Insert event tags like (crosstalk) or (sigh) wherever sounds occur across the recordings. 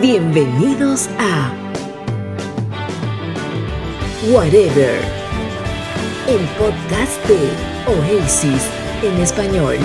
Bienvenidos a Whatever, el podcast de Oasis en español.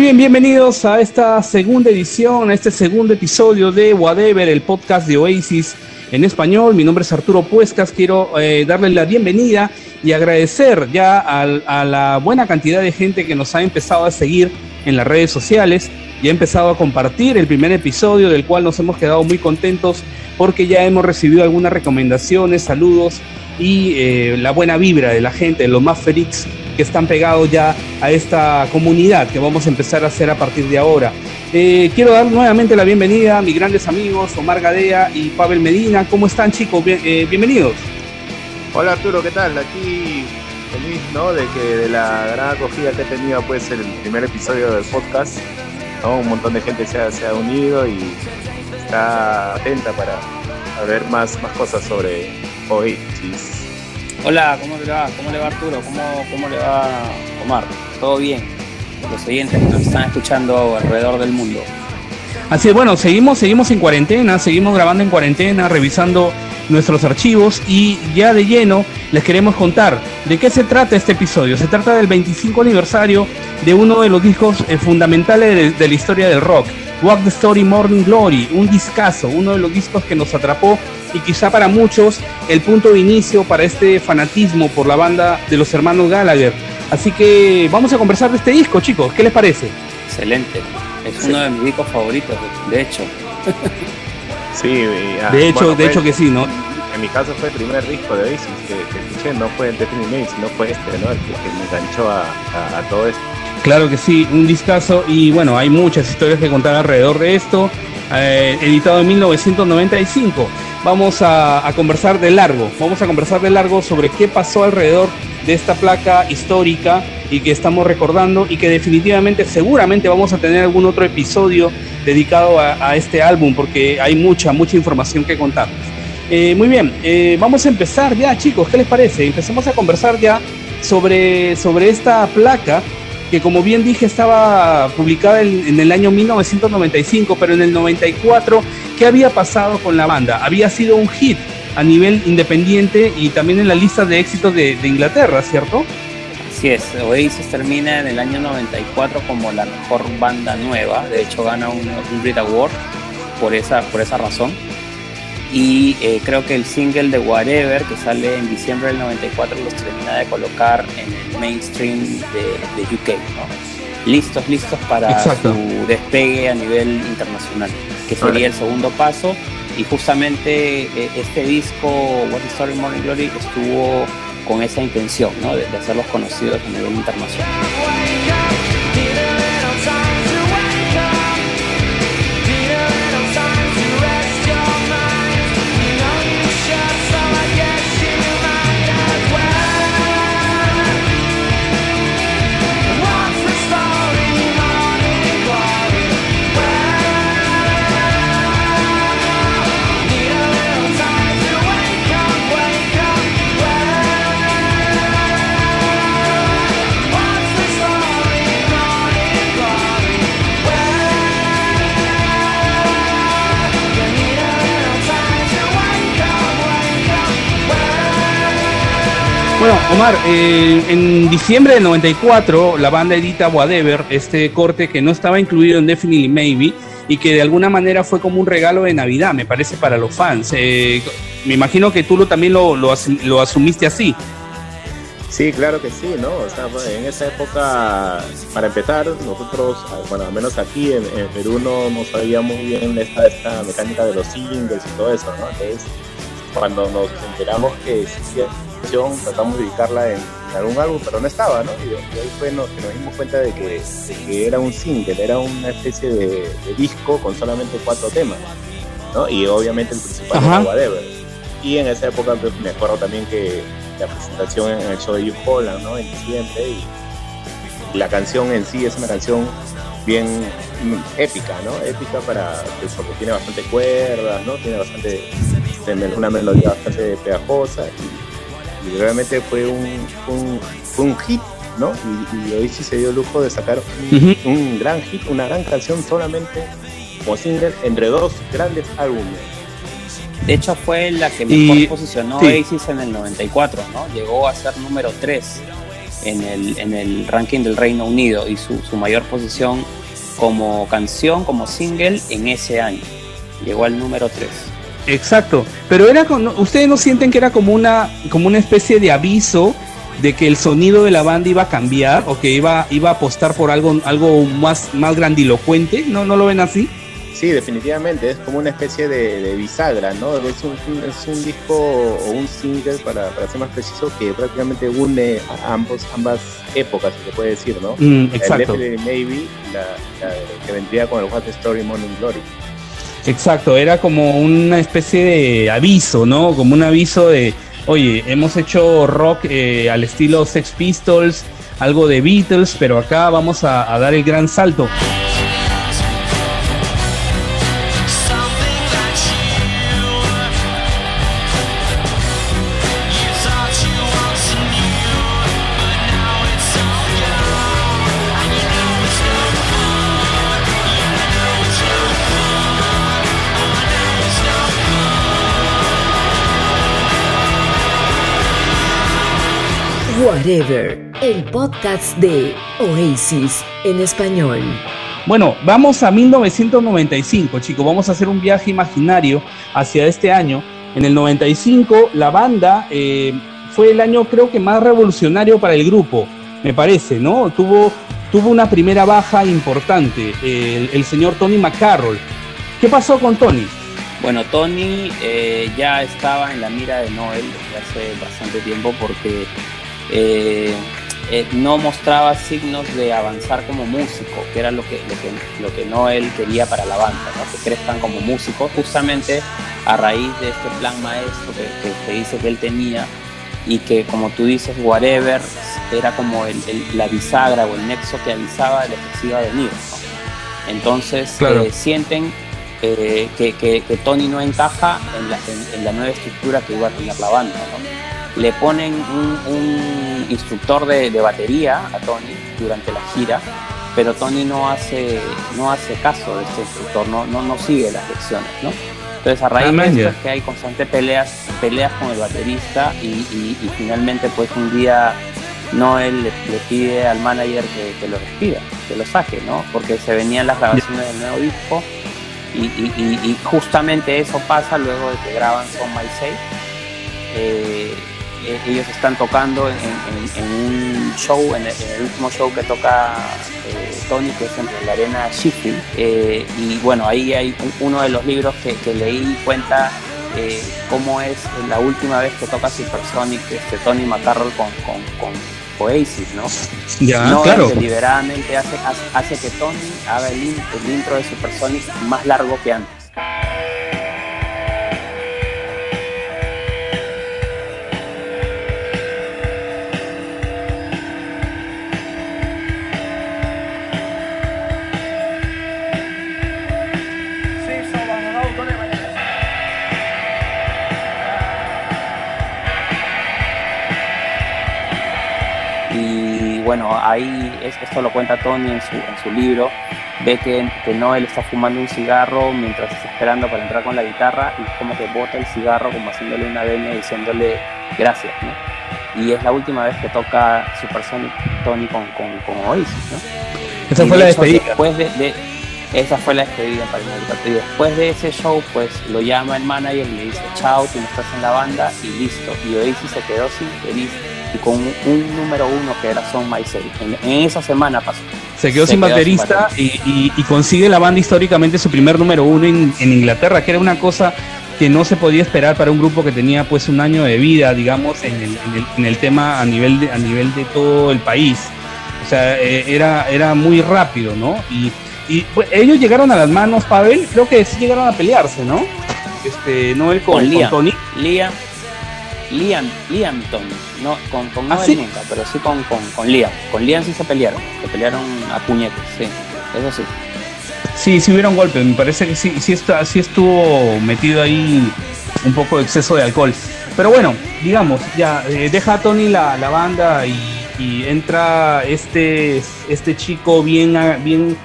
Bien, bienvenidos a esta segunda edición, a este segundo episodio de Whatever, el podcast de Oasis en español. Mi nombre es Arturo Puescas, quiero eh, darle la bienvenida y agradecer ya a, la buena cantidad de gente que nos ha empezado a seguir en las redes sociales y ha empezado a compartir el primer episodio del cual nos hemos quedado muy contentos porque ya hemos recibido algunas recomendaciones, saludos y eh, la buena vibra de la gente, los más felices que están pegados ya a esta comunidad que vamos a empezar a hacer a partir de ahora. Eh, quiero dar nuevamente la bienvenida a mis grandes amigos Omar Gadea y Pavel Medina. ¿Cómo están chicos? Eh, bienvenidos. Hola Arturo, ¿qué tal? Aquí feliz ¿no? de que de la gran acogida que ha tenido pues el primer episodio del podcast. Un montón de gente se ha, se ha unido y está atenta para ver más, más cosas sobre Oasis. Hola, ¿cómo le va? ¿Cómo le va Arturo? ¿Cómo, cómo le va Omar? ¿Todo bien? Los oyentes que nos están escuchando alrededor del mundo. Así es, bueno, seguimos, seguimos en cuarentena, seguimos grabando en cuarentena, revisando nuestros archivos y ya de lleno les queremos contar de qué se trata este episodio. Se trata del 25 aniversario de uno de los discos eh, fundamentales de, de, la historia del rock, Walk the Story Morning Glory, un discazo, uno de los discos que nos atrapó y quizá para muchos el punto de inicio para este fanatismo por la banda de los hermanos Gallagher. Así que vamos a conversar de este disco, chicos. ¿Qué les parece? Excelente. Es uno de mis discos favoritos, de hecho. (laughs) sí, ah, de hecho, de hecho que sí, ¿no? En mi caso fue el primer disco de Oasis que, escuché, no fue el Definitely sino fue este, ¿no? El que, me enganchó a, todo esto. Claro que sí, un discazo y bueno, hay muchas historias que contar alrededor de esto. Eh, editado en 1995 vamos a, conversar de largo, vamos a conversar de largo sobre qué pasó alrededor de esta placa histórica y que estamos recordando y que definitivamente seguramente vamos a tener algún otro episodio dedicado a, este álbum porque hay mucha, mucha información que contar. Eh, muy bien, eh, vamos a empezar ya chicos, ¿qué les parece? Empezamos a conversar ya sobre, sobre esta placa que como bien dije estaba publicada en, el año 1995, pero en el 94, ¿qué había pasado con la banda? Había sido un hit a nivel independiente y también en la lista de éxitos de, Inglaterra, ¿cierto? Así es, Oasis termina en el año 94 como la mejor banda nueva, de hecho gana un, un Brit Award por esa, por esa razón. Y eh, creo que el single de Whatever, que sale en diciembre del 94, los termina de colocar en el mainstream de, UK. Listos, listos para su despegue a nivel internacional, que sería el segundo paso. Y justamente eh, este disco, What is Story Morning Glory, estuvo con esa intención ¿no? de, de hacerlos conocidos a nivel internacional. Bueno, Omar, eh, en diciembre del 94 la banda edita Whatever, este corte que no estaba incluido en Definitely Maybe y que de alguna manera fue como un regalo de Navidad, me parece, para los fans. Eh, me imagino que tú lo, también lo, lo, asumiste así. Sí, claro que sí, ¿no? O sea, en esa época, para empezar, nosotros, bueno, al menos aquí en, Perú no, no, sabíamos bien esta, esta mecánica de los singles y todo eso, ¿no? Entonces, cuando nos enteramos que tratamos de ubicarla en, algún álbum, pero no estaba, ¿no? Y, ahí fue que nos dimos cuenta de que, era un single, era una especie de, disco con solamente cuatro temas, ¿no? Y obviamente el principal era Whatever. Y en esa época pues, me acuerdo también que la presentación en el show de Hugh Holland, ¿no? En diciembre, y la canción en sí es una canción bien épica, ¿no? Épica para, pues, porque tiene bastante cuerdas, ¿no? Tiene bastante, una melodía bastante pegajosa y, realmente fue un, un, hit, ¿no? Y, y Oasis se dio el lujo de sacar un, gran hit, una gran canción solamente como single entre dos grandes álbumes. De hecho fue la que mejor posicionó Oasis en el 94, ¿no? Llegó a ser número 3 en el, en el ranking del Reino Unido y su, su mayor posición como canción, como single en ese año. Llegó al número 3. Exacto, pero era con, ustedes no sienten que era como una como una especie de aviso de que el sonido de la banda iba a cambiar o que iba iba a apostar por algo algo más más grandilocuente, ¿no no lo ven así? Sí, definitivamente, es como una especie de, bisagra, ¿no? Es un, es un disco o un single, para, para, ser más preciso, que prácticamente une a ambos, ambas épocas, si se puede decir, ¿no? Mm, exacto. El Maybe, la, que vendría con el What the Story Morning Glory. Exacto, era como una especie de aviso, ¿no? Como un aviso de, oye, hemos hecho rock eh, al estilo Sex Pistols, algo de Beatles, pero acá vamos a, a dar el gran salto. Whatever, el podcast de Oasis en español. Bueno, vamos a 1995, chicos. Vamos a hacer un viaje imaginario hacia este año. En el 95, la banda eh, fue el año, creo que más revolucionario para el grupo, me parece, ¿no? Tuvo, tuvo una primera baja importante, el, señor Tony McCarroll. ¿Qué pasó con Tony? Bueno, Tony eh, ya estaba en la mira de Noel hace bastante tiempo porque eh, eh, no mostraba signos de avanzar como músico, que era lo que, lo que, lo que no él quería para la banda, que crezcan como músicos, justamente a raíz de este plan maestro que, dice que él tenía y que como tú dices, whatever, era como el, la bisagra o el nexo que avisaba de lo que se iba a venir. Entonces eh, sienten que, que, Tony no encaja en la, en la, nueva estructura que iba a tener la banda. ¿no? Le ponen un, instructor de, batería a Tony durante la gira, pero Tony no hace, no hace caso de este instructor, no, no, no sigue las lecciones, ¿no? Entonces a raíz de esto es que hay constantes peleas, peleas con el baterista y, finalmente pues un día Noel le, pide al manager que, lo despida, que lo saque, ¿no? Porque se venían las grabaciones del nuevo disco y, justamente eso pasa luego de que graban Son My Safe. Eh, eh, ellos están tocando en, un show, en el, último show que toca eh, Tony, que es en la arena Sheffield. Eh, y bueno, ahí hay uno de los libros que, leí cuenta cómo es la última vez que toca Supersonic este, Tony McCarroll con, con, Oasis, ¿no? Ya, no claro. deliberadamente hace, hace, que Tony haga el, el intro de Supersonic más largo que antes. Ahí esto lo cuenta Tony en su, en su libro, ve que, que, Noel está fumando un cigarro mientras está esperando para entrar con la guitarra y como que bota el cigarro como haciéndole una veña diciéndole gracias, ¿no? Y es la última vez que toca Supersonic Tony con, con, con Oasis, ¿no? Esa fue la despedida. Después de, esa fue la despedida para el Y después de ese show, pues lo llama el manager y le dice, chao, tú no estás en la banda y listo. Y Oasis se quedó sin feliz y con un, número uno que era Son My En, esa semana pasó. Se quedó, sin, baterista Y, consigue la banda históricamente su primer número uno en, Inglaterra, que era una cosa que no se podía esperar para un grupo que tenía pues un año de vida, digamos, en el, en el, tema a nivel, de, a nivel de todo el país. O sea, eh, era, era muy rápido, ¿no? Y, y pues, ellos llegaron a las manos, Pavel, creo que sí llegaron a pelearse, ¿no? Este, no el con, con, Tony. Liam, Liam, Liam Tony, no con, con ¿Ah, nunca, pero sí con, con, Liam. Con Liam sí se pelearon, se pelearon a puñetes, sí. eso sí. Sí, sí hubieron golpes, me parece que sí, sí, está, sí estuvo metido ahí un poco de exceso de alcohol. Pero bueno, digamos, ya eh, deja a Tony la, la banda y, y entra este, este chico bien, ah, bien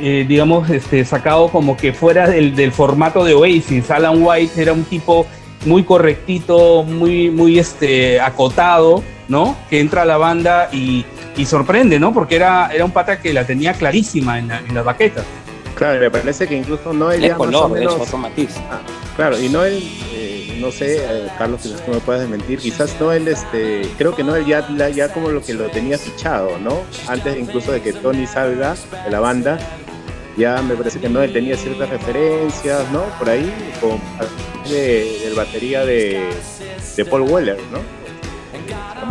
eh, digamos, este, sacado como que fuera del, del, formato de Oasis. Alan White era un tipo muy correctito, muy, muy este, acotado, ¿no? Que entra a la banda y, y sorprende, ¿no? Porque era, era un pata que la tenía clarísima en, la, en las baquetas. Claro, me parece que incluso Noel Es ya color, más o de menos... hecho, otro matiz. Ah, claro, y Noel, eh, no sé, eh, Carlos, quizás tú me puedes desmentir, quizás Noel, este, creo que Noel ya, la- ya como lo que lo tenía fichado, ¿no? Antes incluso de que Tony salga de la banda, ya me parece que Noel tenía ciertas referencias, ¿no? Por ahí, con de, del batería de, de Paul Weller, ¿no?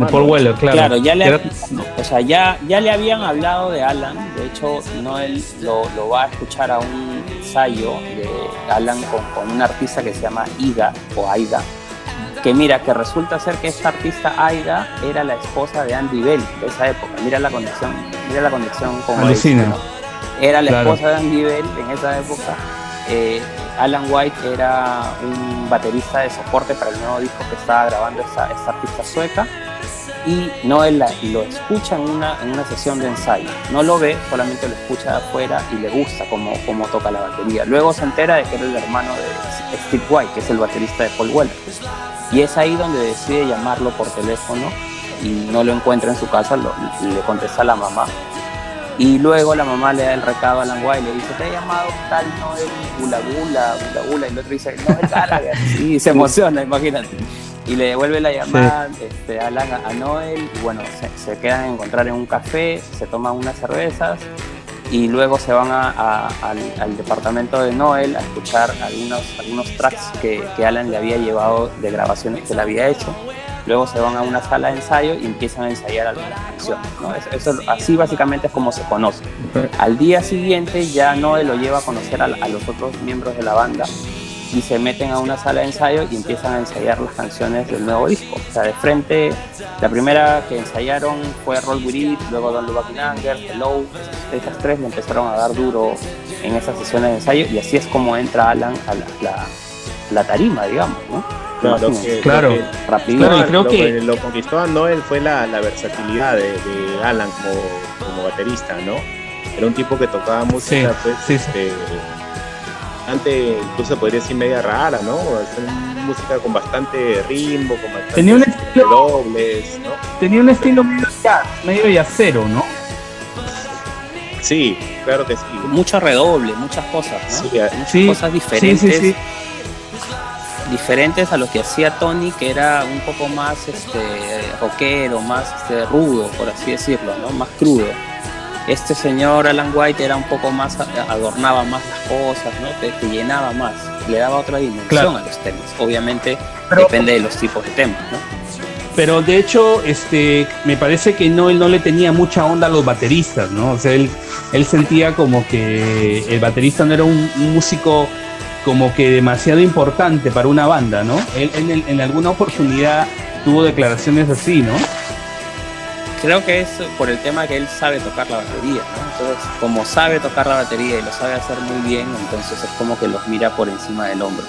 De Paul Weller, claro. Claro, ya le, o sea, ya, ya le habían hablado de Alan, de hecho Noel lo, lo va a escuchar a un ensayo de Alan con, con una artista que se llama Ida o Aida, que mira, que resulta ser que esta artista Aida era la esposa de Andy Bell de esa época, mira la conexión, mira la conexión con Alucina. ¿no? Era la Claro. esposa de Andy Bell en esa época. Eh, Alan White era un baterista de soporte para el nuevo disco que estaba grabando esta, esta artista sueca y Noel la- lo escucha en una, en una sesión de ensayo. No lo ve, solamente lo escucha de afuera y le gusta cómo, cómo toca la batería. Luego se entera de que era el hermano de Steve White, que es el baterista de Paul Weller. Y es ahí donde decide llamarlo por teléfono y no lo encuentra en su casa, lo- le contesta a la mamá. Y luego la mamá le da el recado a Alan White y le dice, te ha llamado tal Noel Gula Gula, Gula Gula, y el otro dice, Noel Gallagher. Y se emociona, imagínate. Y le devuelve la llamada este, a Alan a, a Noel, y bueno, se, se quedan a encontrar en un café, se toman unas cervezas, y luego se van a- a- al, al departamento de Noel a escuchar algunos, algunos tracks que, que Alan le había llevado de grabaciones que le había hecho. Luego se van a una sala de ensayo y empiezan a ensayar algunas canciones. ¿no? Eso, eso- así básicamente es como se conoce. Al día siguiente ya Noel lo lleva a conocer a, a los otros miembros de la banda y se meten a una sala de ensayo y empiezan a ensayar las canciones del nuevo disco. O sea, de frente, la primera que ensayaron fue Roll With It, luego Don't Look Back in Anger, Hello, esas, esas tres le empezaron a dar duro en esas sesiones de ensayo y así es como entra Alan a la, la- la tarima, digamos, ¿no? Claro, Imagínate. que- Claro. lo que- Rapidito. Claro, y creo lo que- lo conquistó a Noel fue la, la versatilidad de, de Alan como, como baterista, ¿no? Era un tipo que tocaba música, Sí, pues, sí, sí. este, bastante, incluso podría decir media rara, ¿no? Hacer música con bastante ritmo, con bastante Tenía un este, estilo- dobles, ¿no? Tenía un estilo medio jazz, medio yacero, ¿no? Sí, claro que sí. Mucho redoble, muchas cosas, ¿no? Sí, muchas sí, cosas Sí, diferentes. Diferentes a lo que hacía Tony, que era un poco más este, rockero, más este, rudo, por así decirlo, ¿no? más crudo. Este señor Alan White era un poco más, adornaba más las cosas, ¿no? te, te llenaba más, le daba otra dimensión Claro. a los temas. Obviamente Pero- depende de los tipos de temas. ¿no? Pero de hecho, este, me parece que no, él no le tenía mucha onda a los bateristas, ¿no? O sea, él, él sentía como que el baterista no era un, un músico como que demasiado importante para una banda, ¿no? Él en, en alguna oportunidad tuvo declaraciones así, ¿no? Creo que es por el tema que él sabe tocar la batería, ¿no? Entonces, como sabe tocar la batería y lo sabe hacer muy bien, entonces es como que los mira por encima del hombro.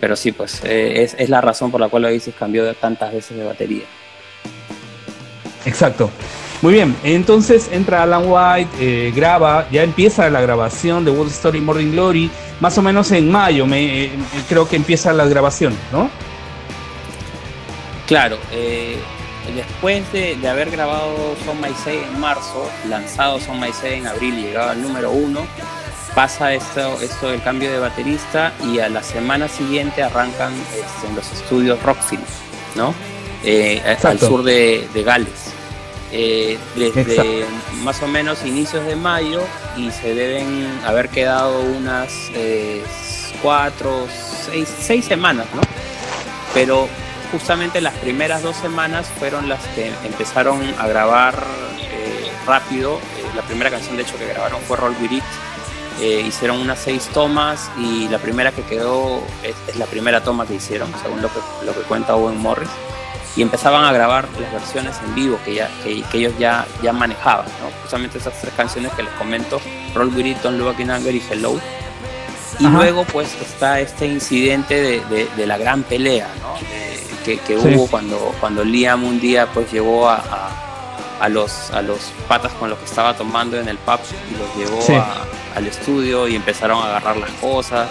Pero sí, pues eh, es, es la razón por la cual Oasis cambió tantas veces de batería. Exacto. Muy bien, entonces entra Alan White, eh, graba, ya empieza la grabación de World Story Morning Glory, más o menos en mayo, me, eh, creo que empieza la grabación, ¿no? Claro, eh, después de, de haber grabado Son My Say en marzo, lanzado Son My Say en abril y llegado al número uno, pasa esto, esto del cambio de baterista y a la semana siguiente arrancan este, en los estudios Rockfield, ¿no? Eh, al sur de, de Gales. Eh, desde Exacto. más o menos inicios de mayo y se deben haber quedado unas eh, cuatro, seis, seis semanas, ¿no? Pero justamente las primeras dos semanas fueron las que empezaron a grabar eh, rápido. Eh, la primera canción, de hecho, que grabaron fue Roll With It. Eh, hicieron unas seis tomas y la primera que quedó es, es la primera toma que hicieron, según lo que, lo que cuenta Owen Morris. Y empezaban a grabar las versiones en vivo que, ya, que, ellos ya, ya manejaban, ¿no? justamente esas tres canciones que les comento, Roll With It, Don't in Anger y Hello. Y luego pues está este incidente de, de, la gran pelea ¿no? que, que hubo cuando, cuando Liam un día pues llegó a, a, los, a los patas con los que estaba tomando en el pub y los llevó al estudio y empezaron a agarrar las cosas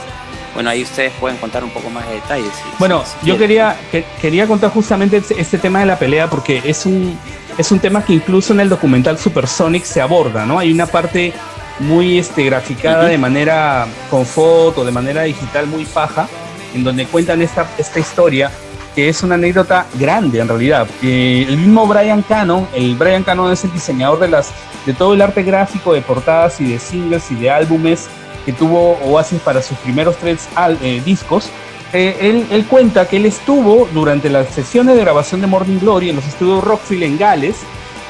bueno, ahí ustedes pueden contar un poco más de detalles. bueno, yo quería, quería contar justamente este tema de la pelea porque es un, es un tema que incluso en el documental Supersonic se aborda, ¿no? Hay una parte muy este, graficada de manera con foto, de manera digital muy paja, en donde cuentan esta, esta historia que es una anécdota grande en realidad. el mismo Brian Cannon, el Brian Cannon es el diseñador de las de todo el arte gráfico de portadas y de singles y de álbumes tuvo Oasis para sus primeros tres eh, discos, eh, él, cuenta que él estuvo durante las sesiones de grabación de Morning Glory en los estudios Rockfield en Gales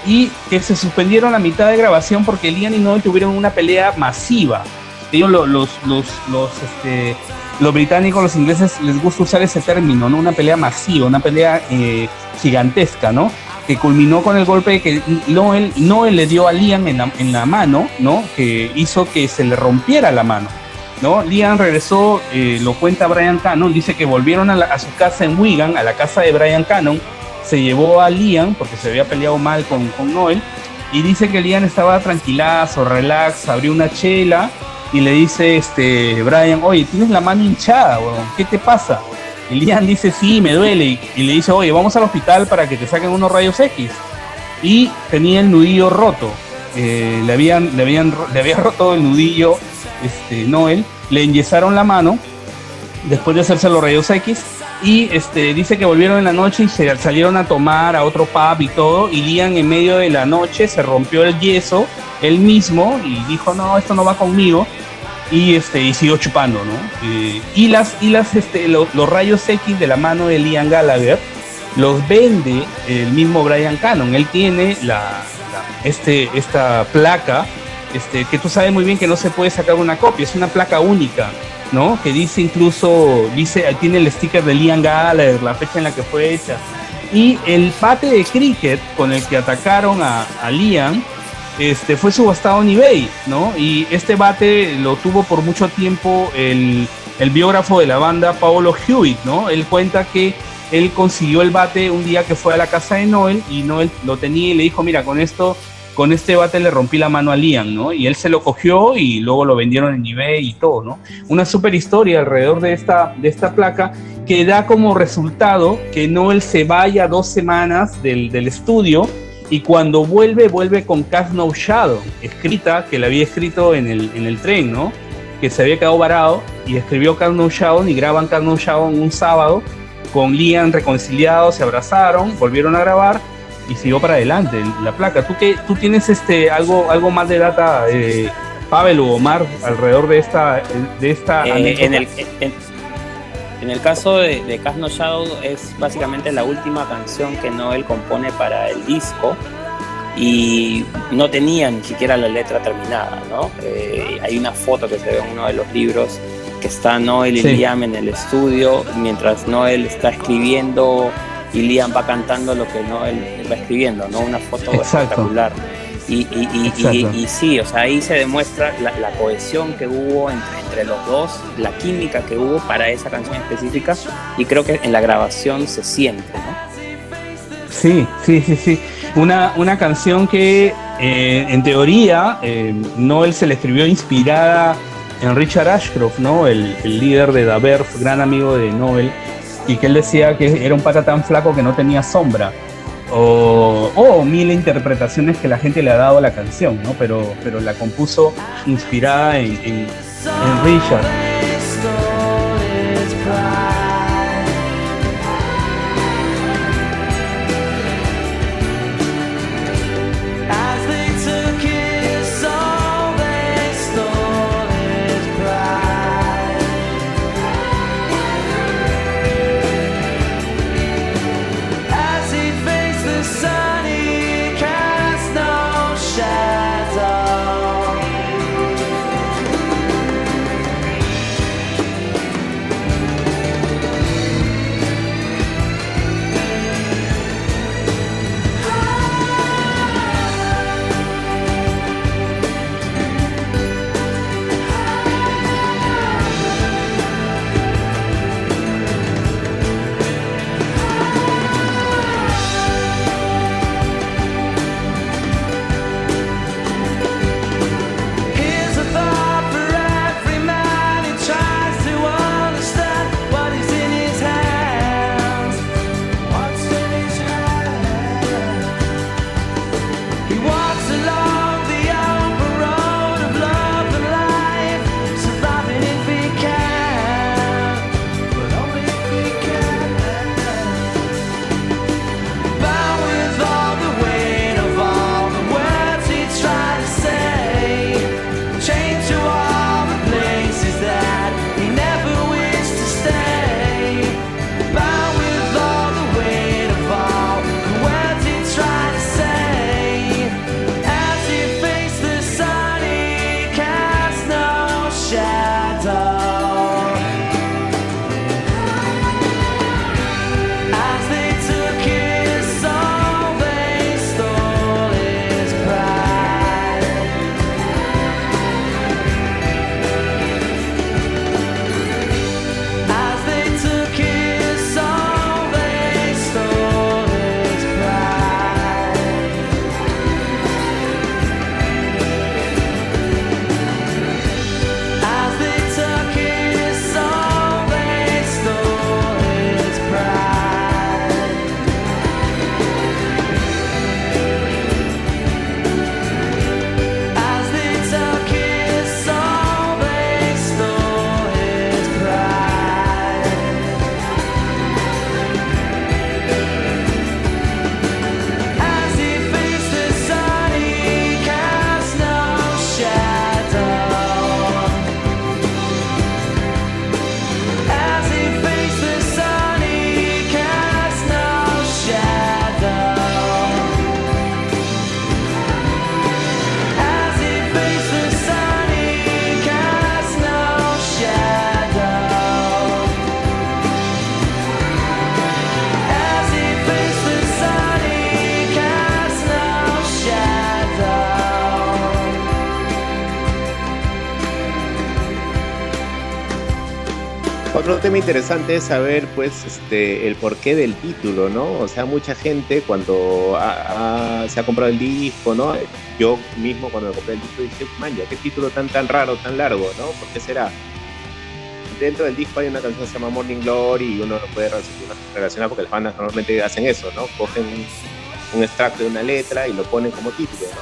y que se suspendieron a mitad de grabación porque Liam y Noel tuvieron una pelea masiva. Ellos, los, los, los, este, los británicos, los ingleses, les gusta usar ese término, ¿no? Una pelea masiva, una pelea eh, gigantesca, ¿no? Que culminó con el golpe que Noel, Noel le dio a Liam en la, mano, ¿no? Que hizo que se le rompiera la mano, ¿no? Liam regresó, eh, lo cuenta Brian Cannon, dice que volvieron a, su casa en Wigan, a la casa de Brian Cannon, se llevó a Liam porque se había peleado mal con, con Noel, y dice que Liam estaba tranquilazo, relax, abrió una chela y le dice, este, Brian, oye, tienes la mano hinchada, weón, ¿qué te pasa? Y Liam dice, sí, me duele. Y, le dice, oye, vamos al hospital para que te saquen unos rayos X. Y tenía el nudillo roto. Eh, le, habían, le, habían, le había (laughs) roto el nudillo este, Noel. Le enyesaron la mano después de hacerse los rayos X. Y este, dice que volvieron en la noche y se salieron a tomar a otro pub y todo. Y Liam en medio de la noche se rompió el yeso él mismo y dijo, no, esto no va conmigo y este y siguió chupando, ¿no? Eh, y las y las este los, rayos X de la mano de Liam Gallagher los vende el mismo Brian Cannon. Él tiene la, este esta placa este que tú sabes muy bien que no se puede sacar una copia, es una placa única, ¿no? Que dice incluso dice tiene el sticker de Liam Gallagher, la fecha en la que fue hecha. Y el pate de cricket con el que atacaron a, a Liam este, fue subastado en eBay, ¿no? Y este bate lo tuvo por mucho tiempo el, biógrafo de la banda, Paolo Hewitt, ¿no? Él cuenta que él consiguió el bate un día que fue a la casa de Noel y Noel lo tenía y le dijo, mira, con esto, con este bate le rompí la mano a Liam, ¿no? Y él se lo cogió y luego lo vendieron en eBay y todo, ¿no? Una super historia alrededor de esta, de esta placa que da como resultado que Noel se vaya dos semanas del, del estudio y cuando vuelve, vuelve con Cast No Shadow, escrita, que la había escrito en el, en el tren, ¿no? Que se había quedado varado y escribió Cast No Shadow y graban Cast No Shadow un sábado con Liam reconciliados, se abrazaron, volvieron a grabar y siguió para adelante la placa. ¿Tú, qué, tú tienes este, algo, algo más de data, eh, Pavel o Omar, alrededor de esta, de esta eh, en, el, en el caso de, de Cast No Shadow es básicamente la última canción que Noel compone para el disco y no tenía ni siquiera la letra terminada, ¿no? Eh, hay una foto que se ve en uno de los libros que está Noel y Liam en el estudio mientras Noel está escribiendo y Liam va cantando lo que Noel va escribiendo, ¿no? Una foto espectacular. Y, y, sí, o sea, ahí se demuestra la, cohesión que hubo entre, entre, los dos, la química que hubo para esa canción específica y creo que en la grabación se siente, ¿no? Sí, sí, sí, sí. Una, una canción que eh, en teoría eh, Noel se le escribió inspirada en Richard Ashcroft, ¿no? El, el líder de The gran amigo de Noel, y que él decía que era un pata tan flaco que no tenía sombra o, mil interpretaciones que la gente le ha dado a la canción, ¿no? Pero, pero la compuso inspirada en, en Richard. Interesante es saber, pues, este, el porqué del título, ¿no? O sea, mucha gente cuando se ha comprado el disco, ¿no? Yo mismo cuando compré el disco dije, man, qué título tan tan raro, tan largo, ¿no? ¿Por qué será? Dentro del disco hay una canción que se llama Morning Glory y uno no puede relacionar porque las bandas normalmente hacen eso, ¿no? Cogen un, extracto de una letra y lo ponen como título, ¿no?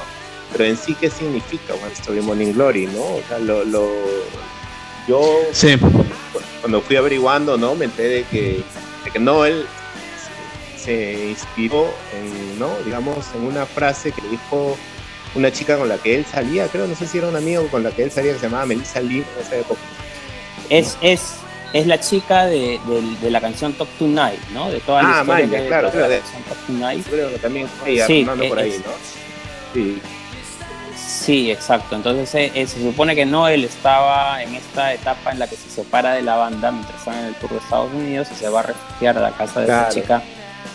Pero en sí, ¿qué significa One Story Morning Glory, ¿no? Lo, lo yo sí cuando fui averiguando, ¿no? Me enteré de que, de que Noel se, inspiró en, ¿no? Digamos, en una frase que dijo una chica con la que él salía, creo, no sé si era un amigo con la que él salía, que se llamaba Melissa Lee en esa época. Es, es, es la chica de, de, la canción Top Tonight, ¿no? De toda la ah, historia de, claro, de, la canción Top Tonight. Creo que también ella, sí, por ahí, ¿no? Sí. Sí, exacto. Entonces eh, eh, se supone que Noel estaba en esta etapa en la que se separa de la banda mientras están en el tour de Estados Unidos y se va a refugiar a la casa de esa chica,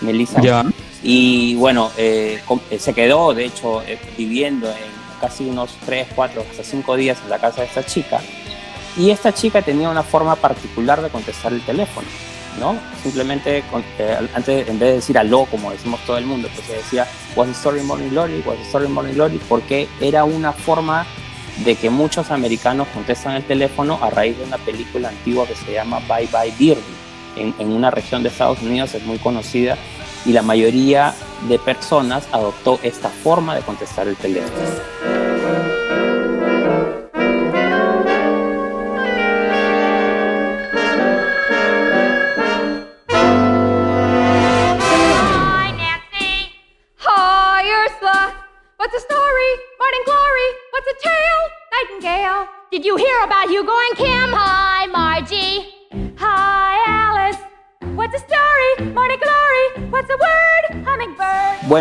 Melissa. Y bueno, eh, se quedó, de hecho, viviendo en casi unos 3, 4, hasta 5 días en la casa de esta chica. Y esta chica tenía una forma particular de contestar el teléfono. ¿No? Simplemente, eh, antes, en vez de decir aló, como decimos todo el mundo, pues se decía, was the story Morning Glory, was the story Morning Glory, porque era una forma de que muchos americanos contestan el teléfono a raíz de una película antigua que se llama Bye Bye Birdie. En, en una región de Estados Unidos es muy conocida y la mayoría de personas adoptó esta forma de contestar el teléfono.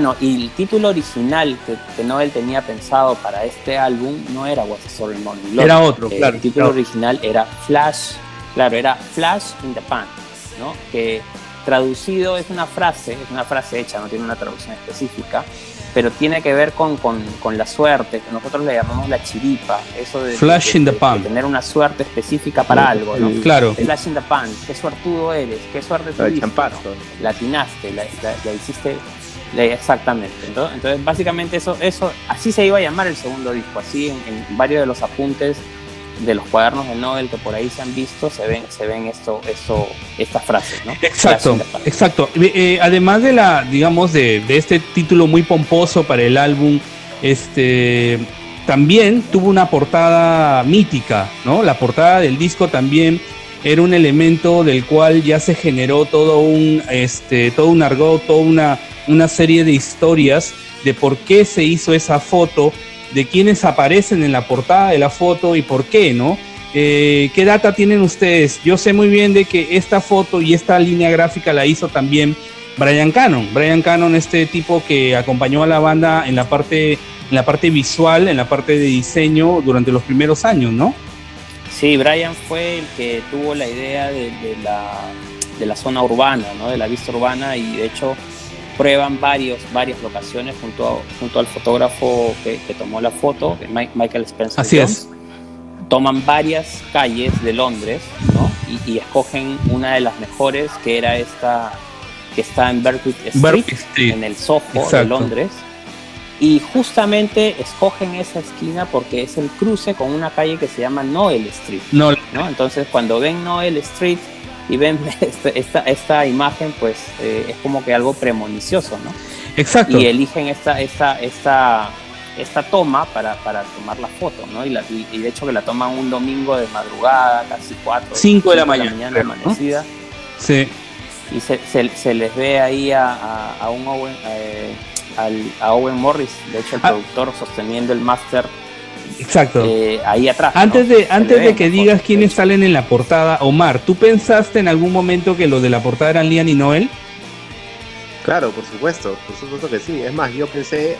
Bueno, y el título original que, Noel tenía pensado para este álbum no era What's the Story Morning Glory. Era otro, eh, claro. El título original era Flash, claro, era Flash in the Pan, ¿no? Que traducido es una frase, es una frase hecha, no tiene una traducción específica, pero tiene que ver con, con, con, la suerte, que nosotros le llamamos la chiripa, eso de, Flash in the pan. tener una suerte específica para algo, ¿no? Claro. Flash in the pan, qué suertudo eres, qué suerte tuviste, ¿no? la atinaste, la, la, hiciste exactamente. Entonces, entonces, básicamente eso, eso, así se iba a llamar el segundo disco, así en, en varios de los apuntes de los cuadernos de Nobel que por ahí se han visto, se ven, se ven esto, esto, estas frases, ¿no? Exacto, exacto. Eh, además de la, digamos, de, de, este título muy pomposo para el álbum, este también tuvo una portada mítica, ¿no? La portada del disco también era un elemento del cual ya se generó todo un, este, todo un argot, toda una, una serie de historias de por qué se hizo esa foto de quiénes aparecen en la portada de la foto y por qué, ¿no? Eh, ¿Qué data tienen ustedes? Yo sé muy bien de que esta foto y esta línea gráfica la hizo también Brian Cannon. Brian Cannon, este tipo que acompañó a la banda en la parte, en la parte visual, en la parte de diseño durante los primeros años, ¿no? Sí, Brian fue el que tuvo la idea de, la, de la zona urbana, ¿no? De la vista urbana y de hecho prueban varios, varias locaciones junto, junto al fotógrafo que, tomó la foto, Michael Spencer. Así es. Toman varias calles de Londres ¿no? y, escogen una de las mejores, que era esta que está en Berwick Street, en el Soho de Londres. Y justamente escogen esa esquina porque es el cruce con una calle que se llama Noel Street. ¿no? Entonces, cuando ven Noel Street, y ven (laughs) esta, esta imagen, pues eh, es como que algo premonicioso, ¿no? Exacto. Y eligen esta, esta, esta, esta toma para, para tomar la foto, ¿no? Y, la, y, de hecho que la toman un domingo de madrugada, casi 4, 5 de la mañana, amanecida. Sí. Y se, se, les ve ahí a, a, un Owen, eh, al, a Owen Morris, de hecho el ah. productor sosteniendo el máster Exacto. Eh, ahí atrás. Antes de, antes de que digas quiénes salen en la portada, Omar, ¿tú pensaste en algún momento que los de la portada eran Lian y Noel? Claro, por supuesto, por supuesto que sí. Es más, yo pensé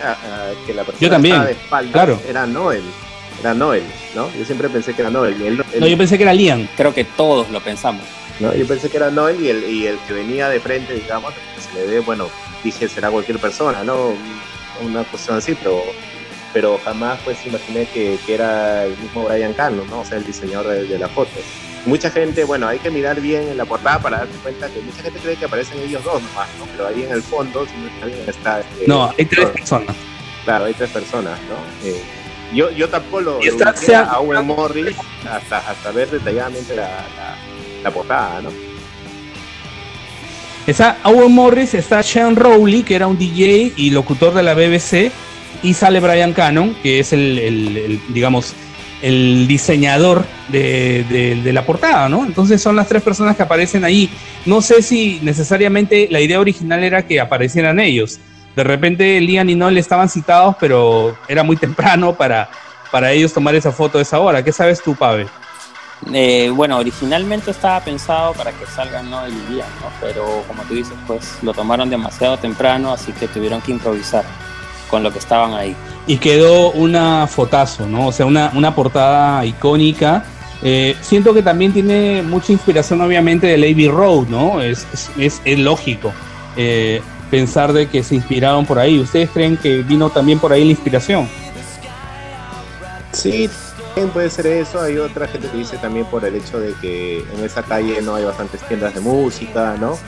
que la persona yo también, de espalda era Noel. Era Noel, ¿no? Yo siempre pensé que era Noel. no, yo pensé que era Lian. Creo que todos lo pensamos. No, yo pensé que era Noel y el, y el que venía de frente, digamos, se le ve, bueno, dije será cualquier persona, ¿no? Una cuestión así, pero pero jamás pues imaginé que, que, era el mismo Brian Cano, ¿no? O sea, el diseñador de, la foto. mucha gente, bueno, hay que mirar bien en la portada para darse cuenta que mucha gente cree que aparecen ellos dos nomás, ¿no? Pero ahí en el fondo si no está eh, No, hay tres personas. Claro, hay tres personas, ¿no? Eh, yo, yo tampoco lo, está- sea- a Owen Morris hasta, hasta ver detalladamente la, la, la portada, ¿no? Está Owen Morris, está Sean Rowley, que era un DJ y locutor de la BBC, y sale Brian Cannon, que es el, digamos, el diseñador de, de- de la portada, ¿no? Entonces son las tres personas que aparecen ahí. No sé si necesariamente la idea original era que aparecieran ellos. De repente Liam y Noel estaban citados, pero era muy (laughs) temprano para, para ellos tomar esa foto a esa hora. ¿Qué sabes tú, Pavel? Eh, bueno, originalmente estaba pensado para que salgan no el día, ¿no? Pero como tú dices, pues lo tomaron demasiado temprano, así que tuvieron que improvisar con lo que estaban ahí. y quedó una fotazo, ¿no? O sea, una, una portada icónica. Eh, siento que también tiene mucha inspiración, obviamente, de Abbey Road, ¿no? Es, es, es- es lógico eh, pensar de que se inspiraron por ahí. ¿Ustedes creen que vino también por ahí la inspiración? Sí, también puede ser eso. Hay otra gente que dice también por el hecho de que en esa calle no hay bastantes tiendas de música, ¿no?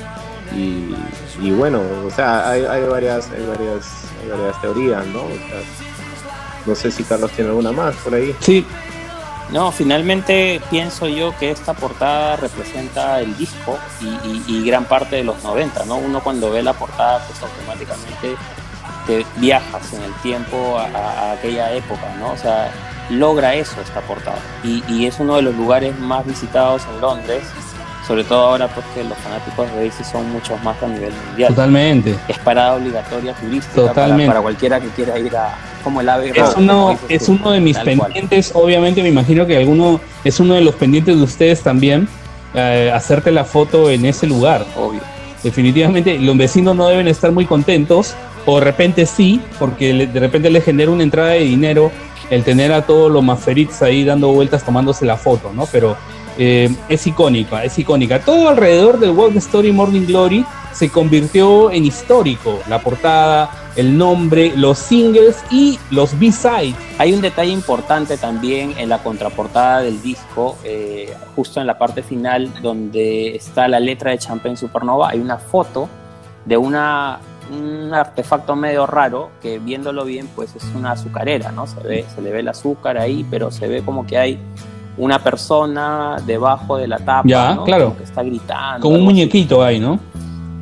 Y, y bueno, o sea, hay, hay varias, hay varias, teorías, ¿no? No sé si Carlos tiene alguna más por ahí. Sí, No, finalmente pienso yo que esta portada representa el disco y, gran parte de los 90, ¿no? Uno cuando ve la portada, pues automáticamente te viajas en el tiempo a, a- a aquella época, ¿no? O sea, logra eso esta portada. Y, y es uno de los lugares más visitados en Londres, sobre todo ahora porque los fanáticos de Oasis son muchos más a nivel mundial. totalmente. Es parada obligatoria turística para, Totalmente. para cualquiera que quiera ir a como el ave Es uno, es tú, uno de mis tal cual. pendientes, obviamente me imagino que alguno es uno de los pendientes de ustedes también, eh, hacerte la foto en ese lugar. Obvio. definitivamente los vecinos no deben estar muy contentos, o de repente sí, porque de repente les genera una entrada de dinero el tener a todos los maferiks ahí dando vueltas tomándose la foto, ¿no? Pero eh, es icónica, es icónica. Todo alrededor del Walk Story Morning Glory se convirtió en histórico. La portada, el nombre, los singles y los B-sides. Hay un detalle importante también en la contraportada del disco, eh, justo en la parte final donde está la letra de Champagne Supernova, hay una foto de un artefacto medio raro que viéndolo bien pues es una azucarera, ¿no? Se ve, se le ve el azúcar ahí, pero se ve como que hay una persona debajo de la tapa, Ya, ¿no? claro. Como que está gritando. Como un muñequito ahí, ¿no?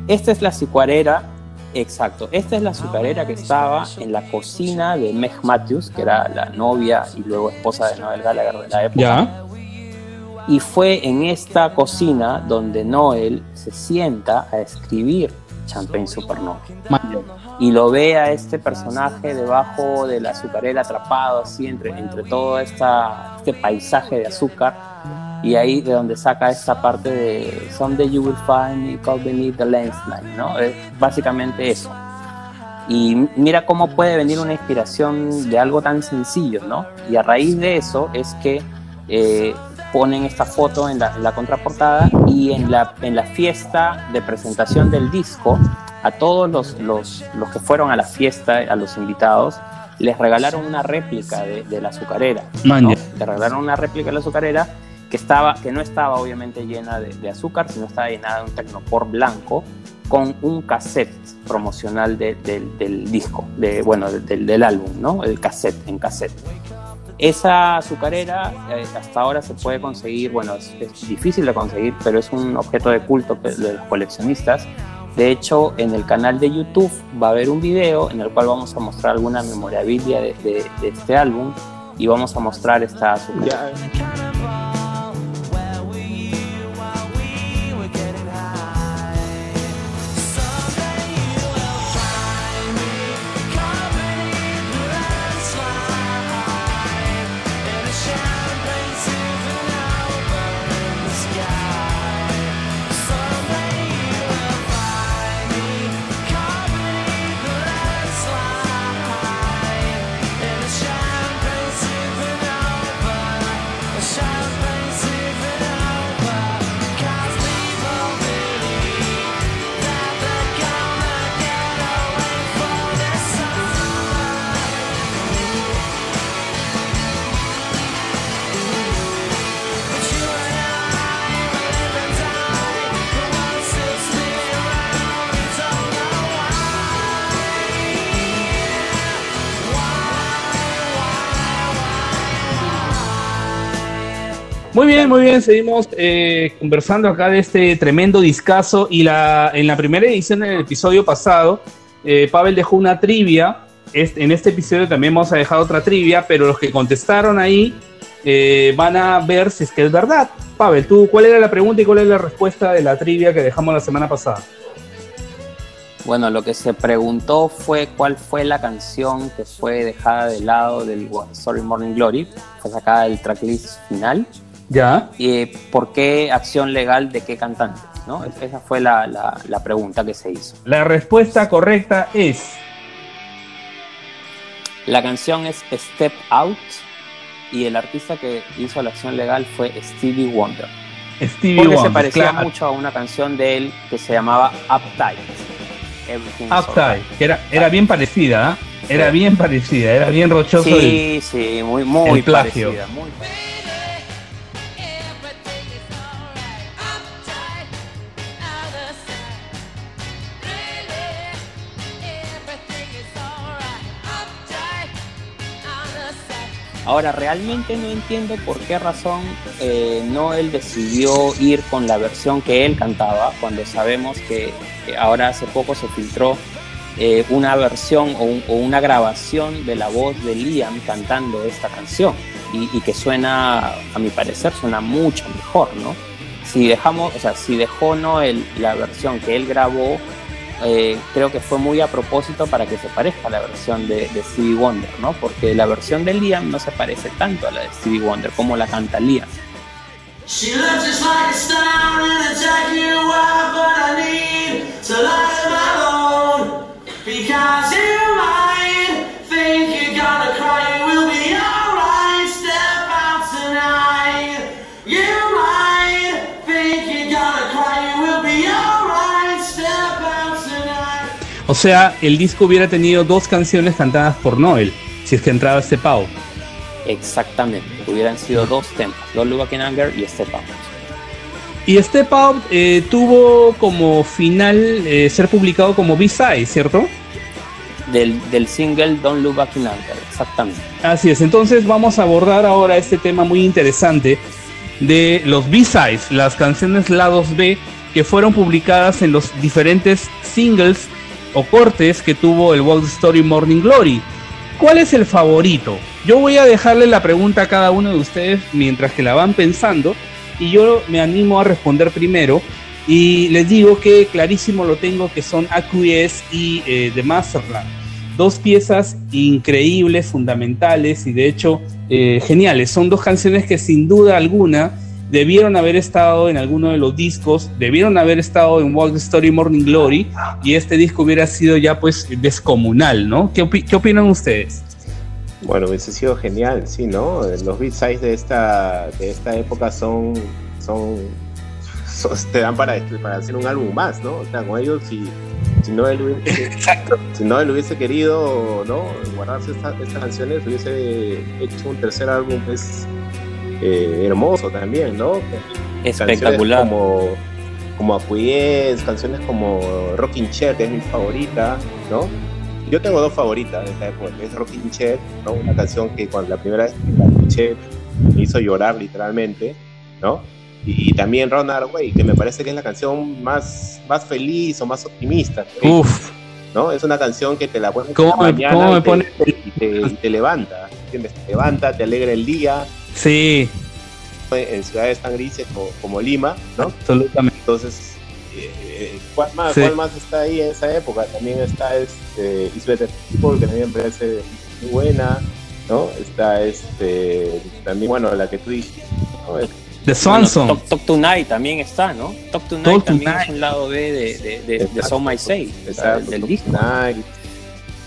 Esta es la azucarera, exacto, esta es la azucarera que estaba en la cocina de Meg Matthews, que era la novia y luego esposa de Noel Gallagher de la época. Ya. Y fue en esta cocina donde Noel se sienta a escribir Champagne Supernova. Y lo ve a este personaje debajo de la azucarera atrapado así entre, entre todo esta, este paisaje de azúcar. Y ahí de donde saca esta parte de Someday you will find me caught beneath the landslide, ¿no? Es básicamente eso. Y mira cómo puede venir una inspiración de algo tan sencillo, ¿no? Y a raíz de eso es que eh, ponen esta foto en la, en la contraportada y en la, en la fiesta de presentación del disco, a todos los, los, los que fueron a la fiesta, a los invitados, les regalaron una réplica de, de la azucarera. ¿no? Le regalaron una réplica de la azucarera que, estaba, que no estaba obviamente llena de, de azúcar, sino estaba llena de un tecnopor blanco con un cassette promocional de- del- del disco, de, bueno, de- del, del álbum, ¿no? El cassette, en cassette. Esa azucarera eh, hasta ahora se puede conseguir, bueno, es, es difícil de conseguir, pero es un objeto de culto de los coleccionistas. De hecho, en el canal de YouTube va a haber un video en el cual vamos a mostrar alguna memorabilia de, de- de este álbum y vamos a mostrar esta azucarera. Muy bien, muy bien. Seguimos eh, conversando acá de este tremendo discazo. Y la, en la primera edición, en el episodio pasado, eh, Pavel dejó una trivia. En este episodio también vamos a dejar otra trivia, pero los que contestaron ahí eh, van a ver si es que es verdad. Pavel, ¿tú cuál era la pregunta y cuál es la respuesta de la trivia que dejamos la semana pasada? Bueno, lo que se preguntó fue cuál fue la canción que fue dejada de lado del Story Morning Glory, fue sacada del tracklist final, Ya. y por qué acción legal de qué cantante, ¿no? Esa fue la, la- la pregunta que se hizo. La respuesta correcta es. La canción es Step Out y el artista que hizo la acción legal fue Stevie Wonder. Stevie Porque se Wonder. parecía claro. mucho a una canción de él que se llamaba Uptight. Everything's Alright. Uptight, que era, era bien parecida, ¿ah? Era bien parecida, era bien rochoso. el- Sí, sí, muy, muy parecida. Muy parecida. Ahora, realmente no entiendo por qué razón eh, no él decidió ir con la versión que él cantaba, cuando sabemos que ahora hace poco se filtró eh, una versión o, un- o una grabación de la voz de Liam cantando esta canción y, que suena, a mi parecer, suena mucho mejor, ¿no? Si dejamos, o sea, si dejó no el- la versión que él grabó, eh, creo que fue muy a propósito para que se parezca a la versión de, de Stevie Wonder, ¿no? Porque la versión de Liam no se parece tanto a la de Stevie Wonder como la canta Liam. She O sea, el disco hubiera tenido dos canciones cantadas por Noel, si es que entraba este pavo. Exactamente, hubieran sido dos temas, Don't Look Back in Anger y Step Out. Y Step Out eh, tuvo como final eh, ser publicado como B-Side, ¿cierto? Del, del single Don't Look Back in Anger, exactamente. Así es, entonces vamos a abordar ahora este tema muy interesante de los B-Sides, las canciones lados B que fueron publicadas en los diferentes singles o cortes que tuvo el World Story Morning Glory. ¿Cuál es el favorito? Yo voy a dejarle la pregunta a cada uno de ustedes mientras que la van pensando y yo me animo a responder primero y les digo que clarísimo lo tengo que son Acquiesce y eh, The Masterland. Dos piezas increíbles, fundamentales y de hecho eh, geniales. Son dos canciones que sin duda alguna debieron haber estado en alguno de los discos, debieron haber estado en Walk the Story Morning Glory y este disco hubiera sido ya pues descomunal, ¿no? ¿Qué, opi- qué opinan ustedes? Bueno, hubiese sido genial, sí, ¿no? Los beat-sides de esta, de esta época son, son, son- te dan para, para hacer un álbum más, ¿no? O sea, con ellos, si, si, no él hubiese, (laughs) si no él hubiese querido, ¿no? Guardarse esta- estas canciones, hubiese hecho un tercer álbum, pues, eh, hermoso también, ¿no? Espectacular. Canciones como, como Acquiesce, canciones como Rockin' Chair, que es mi favorita, ¿no? Yo tengo dos favoritas de esta época, es Rockin' Chair, ¿no? Una canción que cuando la primera vez que la escuché me hizo llorar literalmente, ¿no? Y, también Run Away, que me parece que es la canción más, más feliz o más optimista, Uf, ¿no? Es una canción que te la pones ¿Cómo en la mañana y, te, y te- y te levanta, ¿entiendes? Te levanta, te alegra el día, sí, en ciudades tan grises como, como Lima, ¿no? absolutamente. Entonces, eh, eh, ¿cuál, más, Sí. cuál más está ahí en esa época? También está este, Is Better People, que también me parece muy buena, ¿no? Está este, también, bueno, la que tú dijiste, ¿no? The Swan Song. Talk, Talk Tonight también está, ¿no? Talk Tonight Talk también Tonight. es un lado B de, de, de, de Exacto. So My Say, del Talk disco. Tonight,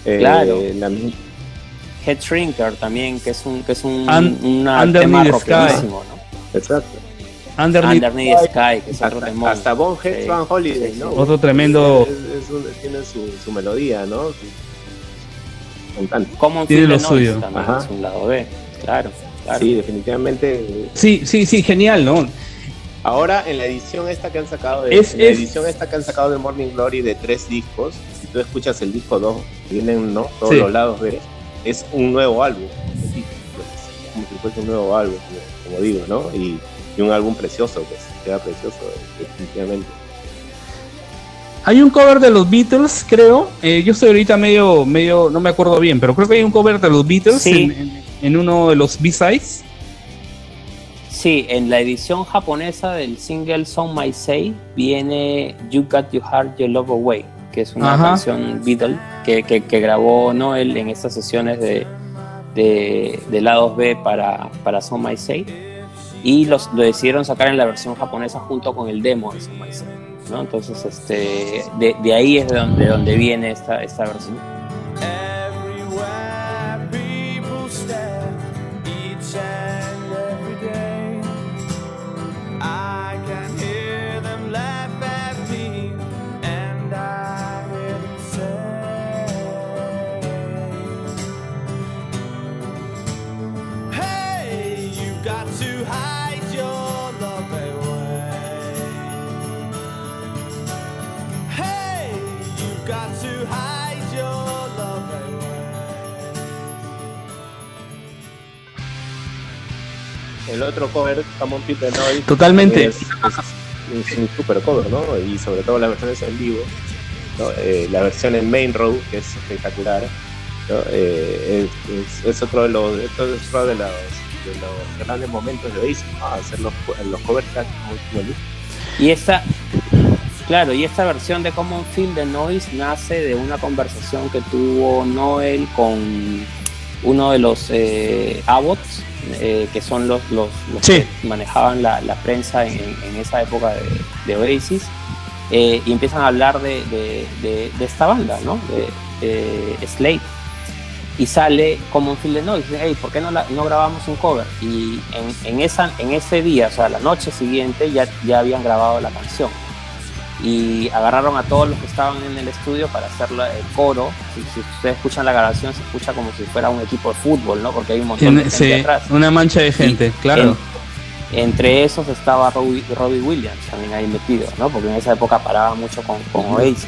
eh, Claro. la mi- Head Shrinker también, que es un, que es un Un- una tema ¿no? Exacto. Underneath, Underneath the Sky, que es otro Hasta, temón. hasta Bonehead Sí. Van Holiday, Sí, ¿no? Otro tremendo- Es- es un- tiene su, su melodía, ¿no? Su- Me encanta. Tiene lo suyo. también Ajá. es un lado B, claro. claro. Sí, definitivamente Sí, sí, sí, genial, ¿no? Ahora en la edición esta que han sacado de, Es- en la es- edición esta que han sacado de Morning Glory de tres discos, si tú escuchas el disco 2, vienen no todos Sí. los lados B, es un nuevo álbum. Sí, pues, como si fuese un nuevo álbum, como, como digo, ¿no? Y, y un álbum precioso, pues, queda precioso, definitivamente. Hay un cover de los Beatles, creo. Eh, yo estoy ahorita medio, medio, no me acuerdo bien, pero creo que hay un cover de los Beatles Sí. en, en- en uno de los B-sides. Sí, en la edición japonesa del single Song My Say viene You Got Your Heart, Your Love Away, que es una Ajá. canción Beatle que, que, que grabó Noel en estas sesiones de, de, de lados B para, para Song My Say. Y los, lo decidieron sacar en la versión japonesa junto con el demo de Song My Say. ¿no? Entonces, este, de, de ahí es de donde, de donde viene esta, esta versión. El otro cover, Come on People Noise, Totalmente. es, es un, un super cover, ¿no? Y sobre todo las versiones en vivo, ¿no? Eh, la versión en Main Road, que es espectacular, ¿no? Eh, es, es- es otro de los, esto es otro de los, de los grandes momentos de Oasis, ¿no? Hacer los, los covers tan muy buenos. Y esta, claro, y esta versión de Common Field de Noise nace de una conversación que tuvo Noel con uno de los eh, Abbots, eh, que son los, los, los Sí. que manejaban la, la prensa en, en esa época de, de Oasis, eh, y empiezan a hablar de, de- esta banda, ¿no? De, Slade. Y sale Common Field de Noise, dice, hey, ¿por qué no, la- no grabamos un cover? Y en, en, esa, en ese día, o sea, la noche siguiente, ya, ya habían grabado la canción. Y agarraron a todos los que estaban en el estudio para hacer el coro. Si, si ustedes escuchan la grabación, se escucha como si fuera un equipo de fútbol, ¿no? Porque hay un montón de gente sí, atrás. una mancha de gente, claro. En- entre esos estaba Robbie, Robbie Williams también ahí metido, ¿no? Porque en esa época paraba mucho con, con Oasis.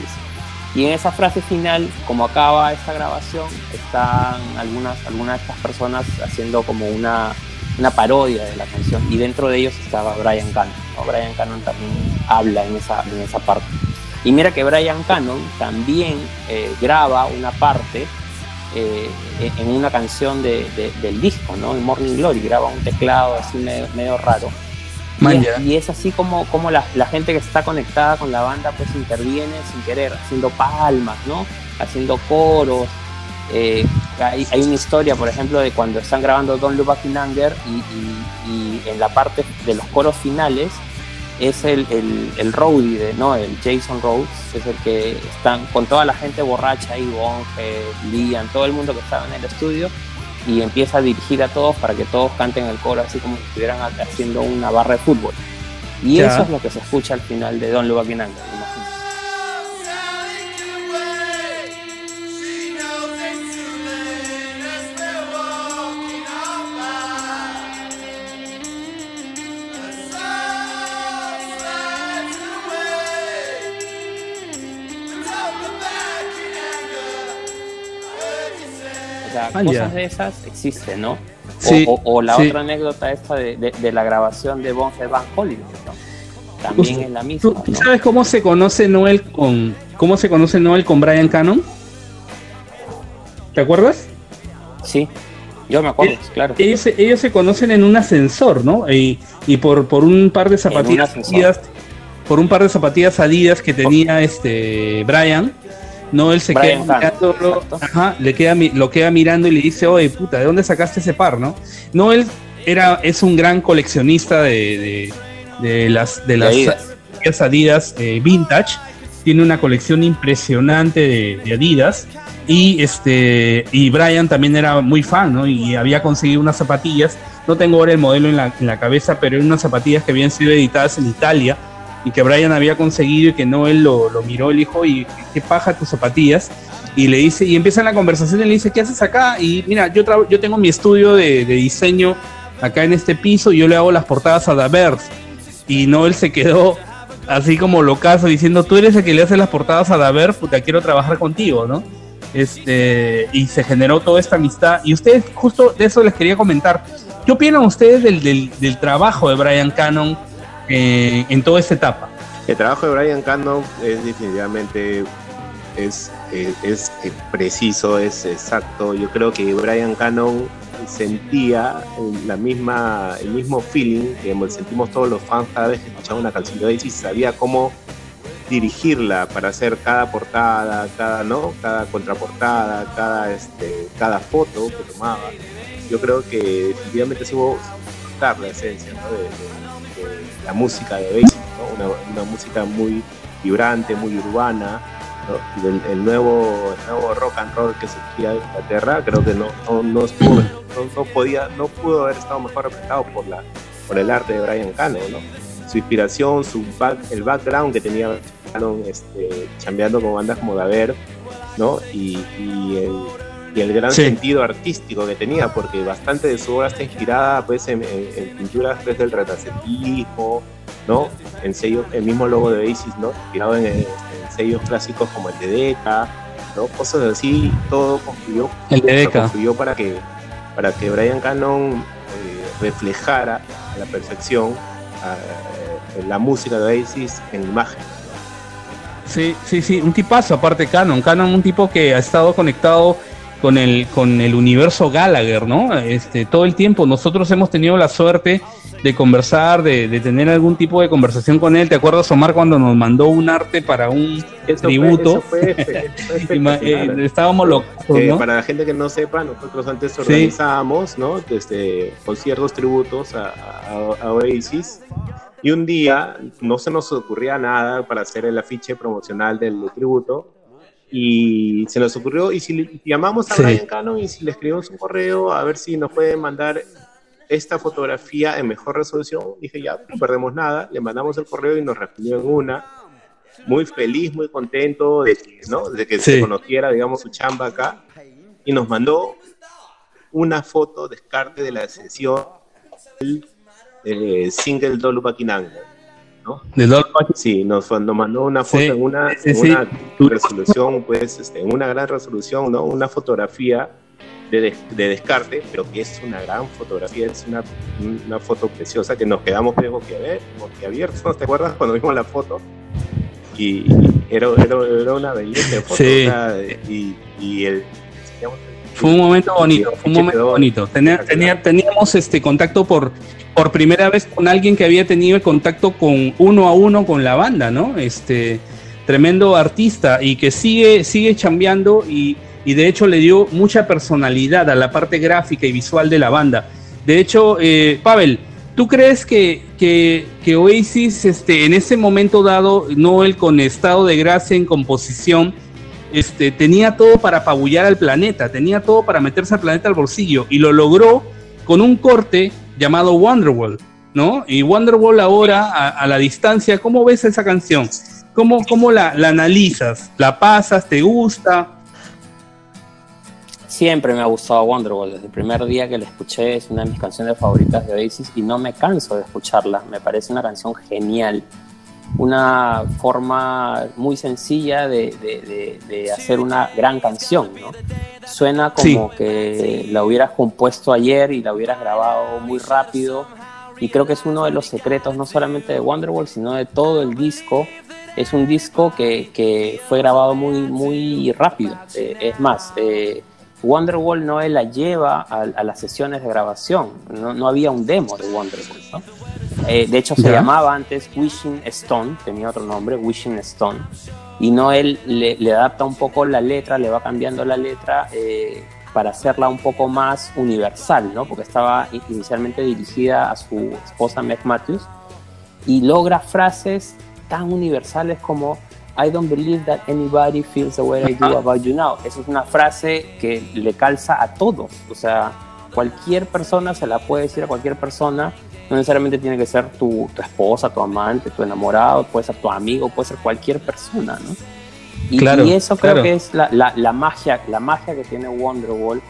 Y en esa frase final, como acaba esta grabación, están algunas, algunas de estas personas haciendo como una, una parodia de la canción. Y dentro de ellos estaba Brian Cannon. ¿no? Brian Cannon también habla en esa, en esa parte. Y mira que Brian Cannon también eh, graba una parte eh, en una canción de, de- del disco, ¿no? En Morning Glory, graba un teclado así medio, medio raro. Y es, ya. y es así como, como la, la gente que está conectada con la banda pues interviene sin querer, haciendo palmas, ¿no? Haciendo coros. Eh, hay, hay una historia, por ejemplo, de cuando están grabando Don't Look Back in Anger y, y- y en la parte de los coros finales es el, el, el roadie, ¿no? El Jason Rhodes, es el que están con toda la gente borracha ahí, Bonge, Liam, todo el mundo que estaba en el estudio y empieza a dirigir a todos para que todos canten el coro así como si estuvieran haciendo una barra de fútbol. Y Ya. eso es lo que se escucha al final de Don Look Back in Anger, sea, Ah, cosas ya. de esas existen, ¿no? O, Sí, o- o la sí. otra anécdota esta de, de- de la grabación de Bonhead Van Holiday, ¿no? También es la ¿Tú, misma, tú ¿no? sabes cómo se conoce Noel con cómo se conoce Noel con Brian Cannon? ¿Te acuerdas? Sí, yo me acuerdo, claro. Ellos, se- ellos se conocen en un ascensor, ¿no? Y, y por, por un par de zapatillas por un par de zapatillas Adidas que tenía este Brian, Noel se Brian queda mirándolo, ajá, le queda mi- lo queda mirando y le dice, oye puta, ¿de dónde sacaste ese par, no? Noel era, es un gran coleccionista de, de, de las de las Adidas. eh, vintage, tiene una colección impresionante de, de Adidas y este y Brian también era muy fan, ¿no? Y había conseguido unas zapatillas, no tengo ahora el modelo en la, en la cabeza, pero eran unas zapatillas que habían sido editadas en Italia que Brian había conseguido y que Noel lo, lo miró, le dijo, y qué paja tus zapatillas. Y le dice, y empieza la conversación y le dice, ¿qué haces acá? Y mira, yo, yo tengo mi estudio de, de diseño acá en este piso y yo le hago las portadas a Davert. Y Noel se quedó así como locazo diciendo, tú eres el que le hace las portadas a Davert, puta, quiero trabajar contigo, ¿no? Este, y se generó toda esta amistad. Y ustedes, justo de eso les quería comentar, ¿Qué opinan ustedes del, del, del trabajo de Brian Cannon eh, en toda esta etapa? El trabajo de Brian Cannon es definitivamente es, es, es, eh, preciso, es exacto. Yo creo que Brian Cannon sentía la misma, el mismo feeling que sentimos todos los fans cada vez que escuchamos una canción de Oasis, sabía cómo dirigirla para hacer cada portada, cada no, cada contraportada, cada este, cada foto que tomaba. Yo creo que definitivamente supo dar la esencia ¿no? de, de, de, la música de Oasis, ¿no? una, una, música muy vibrante, muy urbana, ¿no? el, el, nuevo, el nuevo rock and roll que surgía de Inglaterra, creo que no, no, no, estuvo, no, podía, no pudo haber estado mejor representado por la por el arte de Brian Cano, ¿no? su inspiración, su back, el background que tenía Cannon este, chambeando con bandas como Daver, ¿no? Y, y, el, y el gran sí. sentido artístico que tenía, porque bastante de su obra está inspirada pues, en, en, en pinturas desde el retrasentismo, ¿no? En sellos, el mismo logo de Oasis, ¿no? Inspirado en, en, sellos clásicos como el de Decca, ¿no? Cosas así, todo confluyó, el de Decca. confluyó para que, para que Brian Cannon eh, reflejara a la perfección a, la música de Oasis en imagen. Sí, sí, sí, un tipazo aparte Canon. Canon un tipo que ha estado conectado con el, con el universo Gallagher, ¿no? Este, todo el tiempo. Nosotros hemos tenido la suerte de conversar, de, de tener algún tipo de conversación con él. ¿Te acuerdas, Omar, cuando nos mandó un arte para un eso tributo? Fue, eso fue, (laughs) eh, estábamos locos, eh, ¿no? Para la gente que no sepa, nosotros antes organizábamos, sí. ¿no? Desde conciertos tributos a, a, a Oasis y un día no se nos ocurría nada para hacer el afiche promocional del tributo. Y se nos ocurrió, y si llamamos a sí. Brian Cano y si le escribimos un correo a ver si nos puede mandar esta fotografía en mejor resolución, dije ya, no perdemos nada, le mandamos el correo y nos respondió en una, muy feliz, muy contento de que, ¿no? de que sí. se conociera, digamos, su chamba acá, y nos mandó una foto descarte de la sesión eh, single Dolu. ¿No? ¿De Dolu Sí, nos, mandó una foto sí, en una, sí, en una resolución, pues, este, en una gran resolución, ¿no? Una fotografía de, de, de, descarte, pero que es una gran fotografía, es una, una foto preciosa que nos quedamos boquiabiertos, ¿te acuerdas cuando vimos la foto? Y era, era, era una belleza de foto, sí. y, y el, fue un momento bonito, fue un momento bonito. Tenía, tenía, teníamos este contacto por, por primera vez con alguien que había tenido contacto con uno a uno con la banda, ¿no? Este tremendo artista y que sigue, sigue chambeando y, y de hecho le dio mucha personalidad a la parte gráfica y visual de la banda. De hecho, eh, Pavel, ¿tú crees que, que, que, Oasis este, en ese momento dado, Noel con estado de gracia en composición, este, tenía todo para apabullar al planeta, tenía todo para meterse al planeta al bolsillo y lo logró con un corte llamado Wonderwall, ¿no? Y Wonderwall ahora, a, la distancia, ¿cómo ves esa canción? ¿Cómo, cómo la, la, analizas? ¿La pasas? ¿Te gusta? Siempre me ha gustado Wonderwall. Desde el primer día que la escuché es una de mis canciones favoritas de Oasis y no me canso de escucharla. Me parece una canción genial una forma muy sencilla de, de, de, de, hacer una gran canción, ¿no? Suena como sí. que la hubieras compuesto ayer y la hubieras grabado muy rápido y creo que es uno de los secretos no solamente de Wonderwall, sino de todo el disco. Es un disco que, que fue grabado muy, muy rápido. Eh, es más, eh, Wonderwall no la lleva a, a, las sesiones de grabación, no, no había un demo de Wonderwall, ¿no? Eh, de hecho, se ¿Ya? llamaba antes Wishing Stone, tenía otro nombre, Wishing Stone. Y Noel le, le, adapta un poco la letra, le va cambiando la letra eh, para hacerla un poco más universal, ¿no? Porque estaba inicialmente dirigida a su esposa Meg Matthews y logra frases tan universales como I don't believe that anybody feels the way I do about you now. Esa es una frase que le calza a todos. O sea, cualquier persona se la puede decir a cualquier persona no necesariamente tiene que ser tu, tu, esposa, tu amante, tu enamorado, puede ser tu amigo, puede ser cualquier persona, ¿no? Y, claro, y eso creo claro. que es la, la, la, magia, la magia que tiene Wonderwall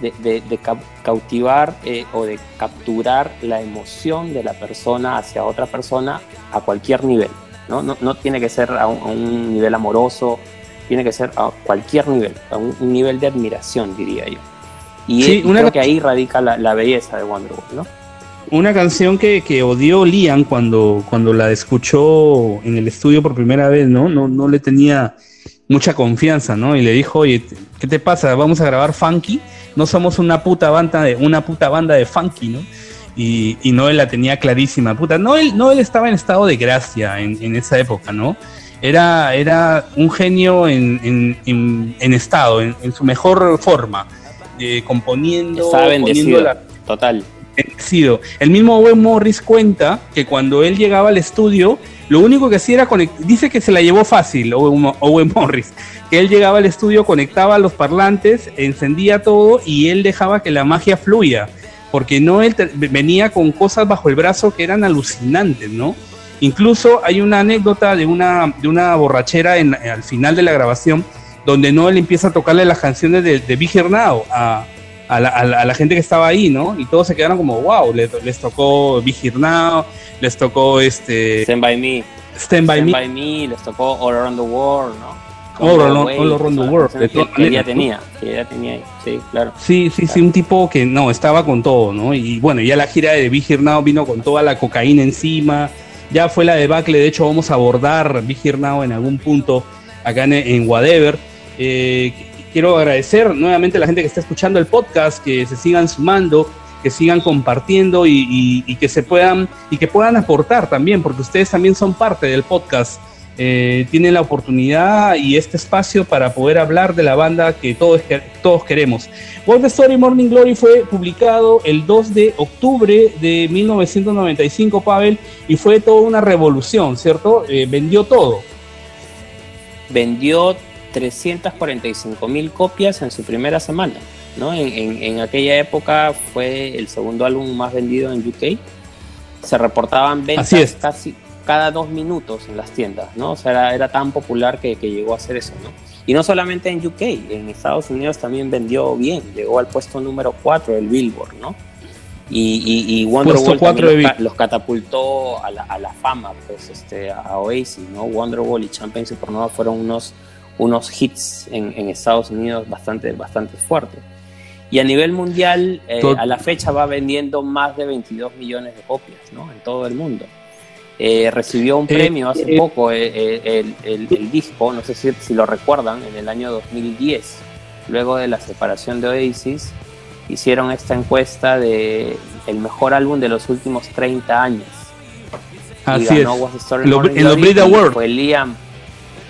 de, de, de cautivar eh, o de capturar la emoción de la persona hacia otra persona a cualquier nivel, ¿no? No, no tiene que ser a un, a un, nivel amoroso, tiene que ser a cualquier nivel, a un, un nivel de admiración, diría yo. Y, Sí, y una creo que ahí radica la, la belleza de Wonderwall, ¿no? Una canción que, que odió Liam cuando, cuando la escuchó en el estudio por primera vez, ¿no? No, no le tenía mucha confianza, ¿no? Y le dijo, oye, ¿qué te pasa? ¿Vamos a grabar funky? No somos una puta banda de, una puta banda de funky, ¿no? Y, y Noel la tenía clarísima. Puta, Noel, Noel estaba en estado de gracia en, en esa época, ¿no? Era, era un genio en, en- en- en estado, en, en su mejor forma, eh, componiendo, Estaba bendecido, la, total. El mismo Owen Morris cuenta que cuando él llegaba al estudio, lo único que hacía era conectar. Dice que se la llevó fácil Owen, Owen Morris. Que él llegaba al estudio, conectaba los parlantes, encendía todo y él dejaba que la magia fluya. Porque no él venía con cosas bajo el brazo que eran alucinantes, ¿no? Incluso hay una anécdota de una, de una borrachera en, al final de la grabación donde Noel empieza a tocarle las canciones de, de Big a, a la, a la- a la gente que estaba ahí, ¿no? Y todos se quedaron como, wow, les, les tocó Here Now, les tocó este Stand by Me. Stand By Stand Me, by Me, les tocó All Around the World, ¿no? All Way, All Around the World, de que, que ya tenía, que ya tenía ahí. Sí, claro. Sí, sí, sí, un tipo que no, estaba con todo, ¿no? Y bueno, ya la gira de Here Now vino con toda la cocaína encima. Ya fue la debacle, de hecho vamos a abordar Here Now en algún punto acá en, en Whatever. Eh, quiero agradecer nuevamente a la gente que está escuchando el podcast, que se sigan sumando, que sigan compartiendo y, que se puedan y que puedan aportar también, porque ustedes también son parte del podcast. Eh, tienen la oportunidad y este espacio para poder hablar de la banda que todos, todos queremos. The Story Morning Glory fue publicado el 2 de octubre de 1995, Pavel, y fue toda una revolución, ¿cierto? Eh, vendió todo. vendió 345 mil copias en su primera semana. ¿no? En, en- en aquella época fue el segundo álbum más vendido en UK. Se reportaban ventas Así es. casi cada dos minutos en las tiendas. ¿no? O sea, era, era tan popular que, que llegó a hacer eso. ¿no? Y no solamente en UK, en Estados Unidos también vendió bien. Llegó al puesto número 4 del Billboard. ¿no? Y, y, y Wonderwall los, los catapultó a la, a la fama, pues, este, a Oasis, ¿no? Wonderwall y Champagne Supernova fueron unos, unos hits en, en Estados Unidos bastante, bastante fuertes. Y a nivel mundial, eh, a la fecha va vendiendo más de 22 millones de copias, ¿no? En todo el mundo. Eh, recibió un Eh, premio hace eh, poco, eh, eh, el, el- el disco, no sé si, si lo recuerdan, en el año 2010, luego de la separación de Oasis, hicieron esta encuesta de el mejor álbum de los últimos 30 años. y Así es. ganó the Story En los- Brit y Awards. Fue Liam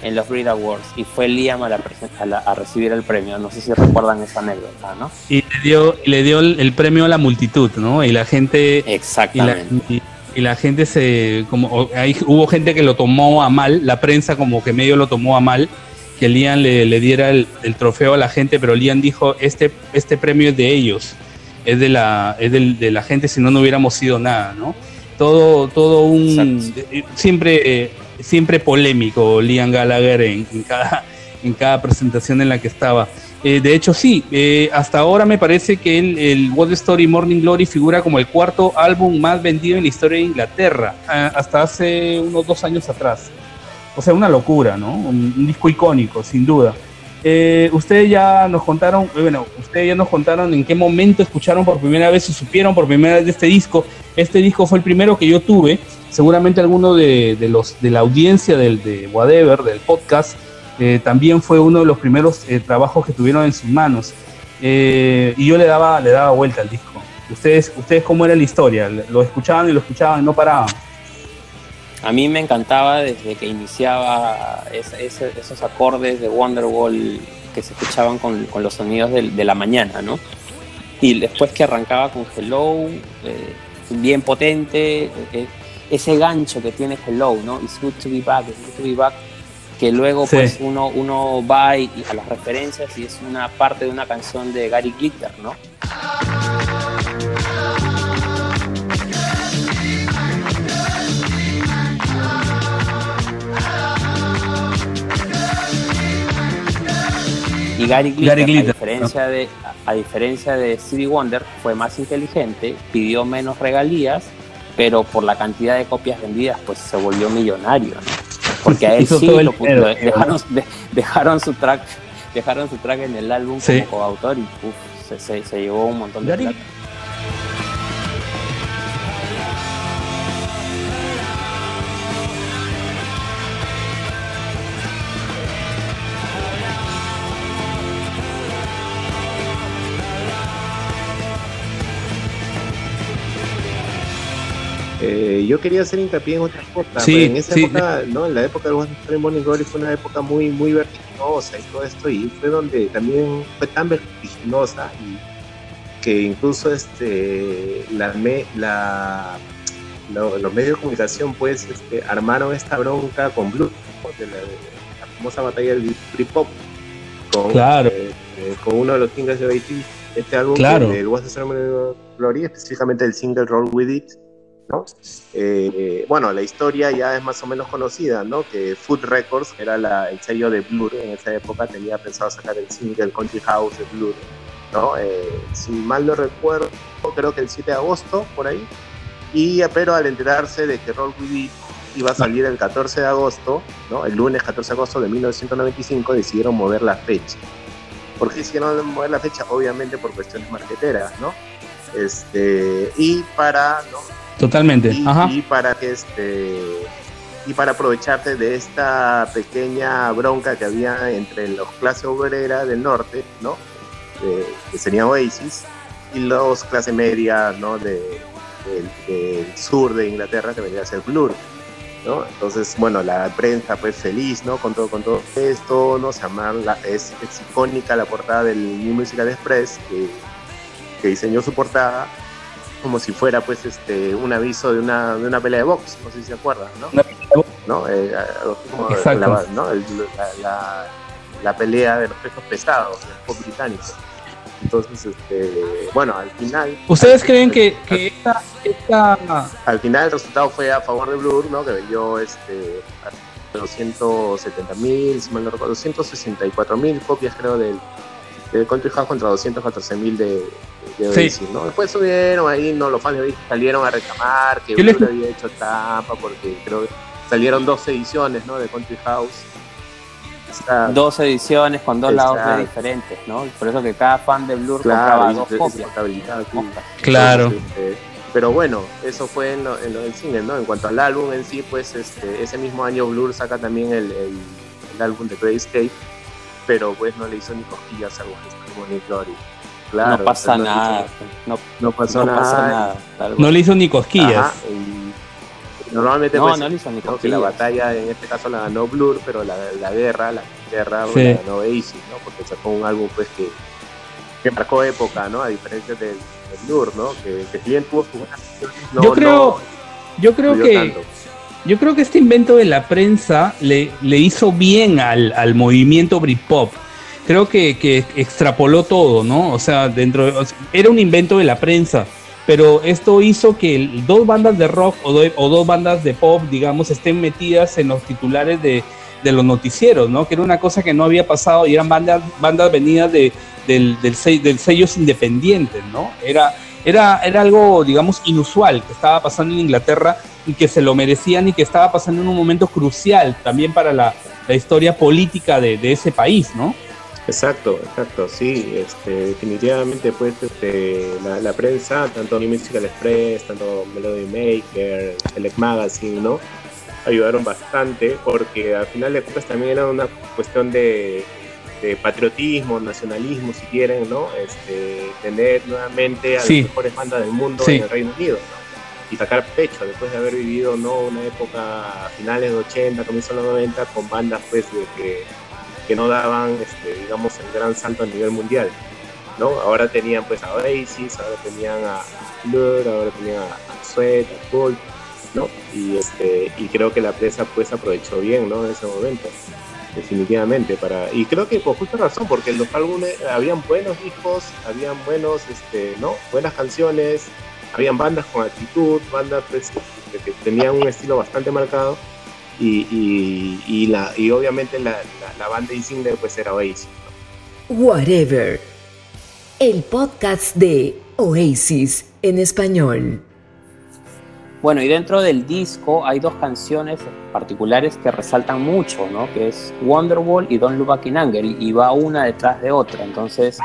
en los Brit Awards y fue Liam a, la a, la- a recibir el premio. No sé si recuerdan esa anécdota, ¿no? Y le dio, y le dio el, el premio a la multitud, ¿no? Y la gente... Y la, Exactamente. y- y la gente se como ahí hubo gente que lo tomó a mal la prensa como que medio lo tomó a mal que Liam le, le diera el, el trofeo a la gente pero Liam dijo este este premio es de ellos es de la es del- de la gente si no no hubiéramos sido nada no todo todo un Exacto. eh, siempre eh, siempre polémico Liam Gallagher en, cada en cada presentación en la que estaba eh, de hecho, sí, eh, hasta ahora me parece que el, el What Story Morning Glory figura como el cuarto álbum más vendido en la historia de Inglaterra, hasta hace unos dos años atrás. O sea, una locura, ¿no? Un disco icónico, sin duda. Eh, ustedes ya nos contaron, eh, bueno, ustedes ya nos contaron en qué momento escucharon por primera vez y supieron por primera vez de este disco. Este disco fue el primero que yo tuve. Seguramente alguno de, los de la audiencia del de Whatever, del podcast, eh, también fue uno de los primeros eh, trabajos que tuvieron en sus manos. Eh, y yo le daba, le daba vuelta al disco. Ustedes, ustedes cómo era la historia, lo escuchaban y lo escuchaban, no paraban. A mí me encantaba desde que iniciaba es- esos acordes de Wonderwall que se escuchaban con, con los sonidos de, la mañana, ¿no? Y después que arrancaba con Hello, eh, bien potente, eh, ese gancho que tiene Hello, ¿no? It's good to be back, it's good to be back, que luego Sí. pues uno, uno va y, y a las referencias y es una parte de una canción de Gary Glitter, ¿no? Y Gary Glitter, Gary Glitter, a, diferencia de, a diferencia de Stevie Wonder, fue más inteligente, pidió menos regalías, pero por la cantidad de copias vendidas, pues se volvió millonario. ¿no? Porque a él sí lo, dinero, lo dejaron, de- dejaron su track dejaron su track en el álbum Sí. como coautor y uf, se, se, se llevó un montón de Gary- plata. Eh, yo quería hacer hincapié en otra cosa. Sí, en esa sí. época, ¿no? En la época de Extreme Morning Glory fue una época muy, muy vertiginosa y todo esto, y fue donde también fue tan vertiginosa y que incluso este la, me- la lo- los medios de comunicación pues este, armaron esta bronca con Blue de la, famosa batalla del Britpop con, Claro. eh, eh, con uno de los singles de Oasis, este álbum Claro. del Ceremony Glory, específicamente el single Roll With It, ¿no? Eh, bueno, la historia ya es más o menos conocida, ¿no? Que Food Records era la- el sello de Blur en esa época, tenía pensado sacar el single Country House de Blur, ¿no? Eh, si mal no recuerdo, creo que el 7 de agosto, por ahí. Y, pero al enterarse de que Roll With It iba a salir el 14 de agosto, ¿no? El lunes 14 de agosto de 1995, decidieron mover la fecha. ¿Por qué decidieron mover la fecha? Obviamente por cuestiones marqueteras, ¿no? Este, y para, ¿no? Totalmente. y, Ajá. y para que este y para aprovecharte de esta pequeña bronca que había entre los clase obrera del norte, ¿no? De- que sería Oasis, y los clase media, ¿no? De, del, del sur de Inglaterra, que vendría a ser Blur, ¿no? Entonces, bueno, la prensa pues feliz, ¿no? Con todo, con todo esto, ¿no? Se llama la, es, es icónica la portada del New Musical Express, que, que diseñó su portada como si fuera pues este un aviso de una, de una pelea de box, no sé si se acuerdan, ¿no? Una pelea de box. ¿No? Eh, como la, ¿no? El- la, la- la pelea de los pesos pesados del pop británico. Entonces, este, bueno, al final... ¿Ustedes al- creen que, que esta, esta- al final el resultado fue a favor de Blur, ¿no? Que vendió este, 270 mil, si mal no recuerdo, 264 mil copias creo del, Country House contra 214 mil de, de Sí. Oasis, ¿no? Después subieron ahí, ¿no? Los fans de Oasis salieron a reclamar que Yo les- Blur había hecho trampa porque creo que salieron dos ediciones, ¿no? De Country House. Está- Dos ediciones con dos lados Exacto. B diferentes, ¿no? Por eso que cada fan de Blur claro, compraba dos copias. Claro. Entonces, este, pero bueno, eso fue en lo, en lo del single, ¿no? En cuanto al álbum en sí, pues este, ese mismo año Blur saca también el, el, el álbum de Great Escape, pero pues no le hizo ni cosquillas a Bonnie Glory. Claro, no pasa no le hizo- nada. No, No pasó no nada. pasa nada. no le hizo ni cosquillas? Ajá, y normalmente No, pues, no le hizo ni cosquillas. la batalla en este caso la ganó Blur, pero la, la guerra, la guerra Sí. la ganó Oasis, ¿no? Porque sacó un álbum pues que, que marcó época, ¿no? A diferencia del, del Blur, ¿no? Que, que si bien tuvo sus no, Yo creo- no Yo creo que tanto. Yo creo que este invento de la prensa le, le hizo bien al, al movimiento Britpop. Creo que, que extrapoló todo, ¿no? O sea, dentro era un invento de la prensa, pero esto hizo que dos bandas de rock o, do- dos bandas de pop, digamos, estén metidas en los titulares de, de los noticieros, ¿no? Que era una cosa que no había pasado y eran bandas, bandas venidas de, del, del, del sellos independientes, ¿no? Era, era, era algo, digamos, inusual que estaba pasando en Inglaterra y que se lo merecían y que estaba pasando en un momento crucial también para la, la historia política de, de ese país, ¿no? Exacto, exacto, sí, este, definitivamente pues este, la, prensa, tanto New Musical Express, tanto Melody Maker, Select Magazine, ¿no? Ayudaron bastante porque al final de cuentas también era una cuestión de, de patriotismo, nacionalismo, si quieren, ¿no? Este, tener nuevamente a Sí. las mejores bandas del mundo Sí. en el Reino Unido, ¿no? Y sacar pecho después de haber vivido, ¿no? Una época a finales de 80, comienzos de los 90 con bandas pues de que que no daban, este, digamos, el gran salto a nivel mundial, ¿no? Ahora tenían pues a Oasis, ahora tenían a Blur, ahora tenían a, Sweat, a Pulp, ¿no? Y, este, y creo que la presa pues aprovechó bien, ¿no? En ese momento, definitivamente, para... Y creo que por justa razón, porque los álbumes, habían buenos discos, habían buenos, este, ¿no? Buenas canciones, habían bandas con actitud, bandas pues, que, tenían un estilo bastante marcado, y, y, la, y obviamente la, la, banda insignia pues era Oasis. Whatever. El podcast de Oasis en español. Bueno, y dentro del disco hay dos canciones particulares que resaltan mucho, ¿no? Que es Wonderwall y Don't Look Back in Anger, y, va una detrás de otra. Entonces,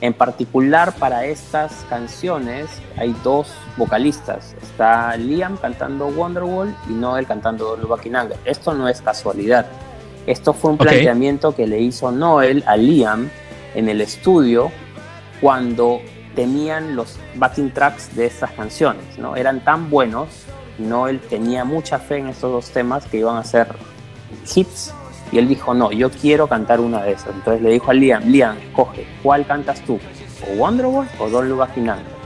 En particular para estas canciones hay dos vocalistas. Está Liam cantando Wonderwall y Noel cantando Don't Look Back in Anger. Esto no es casualidad. Esto fue un Ok. planteamiento que le hizo Noel a Liam en el estudio cuando tenían los backing tracks de estas canciones. ¿no? Eran tan buenos, Noel tenía mucha fe en estos dos temas que iban a ser hits y él dijo, no, yo quiero cantar una de esas. Entonces le dijo a Liam, Liam, coge, ¿cuál cantas tú? ¿O Wonderwall o Don't Look Back in Anger?".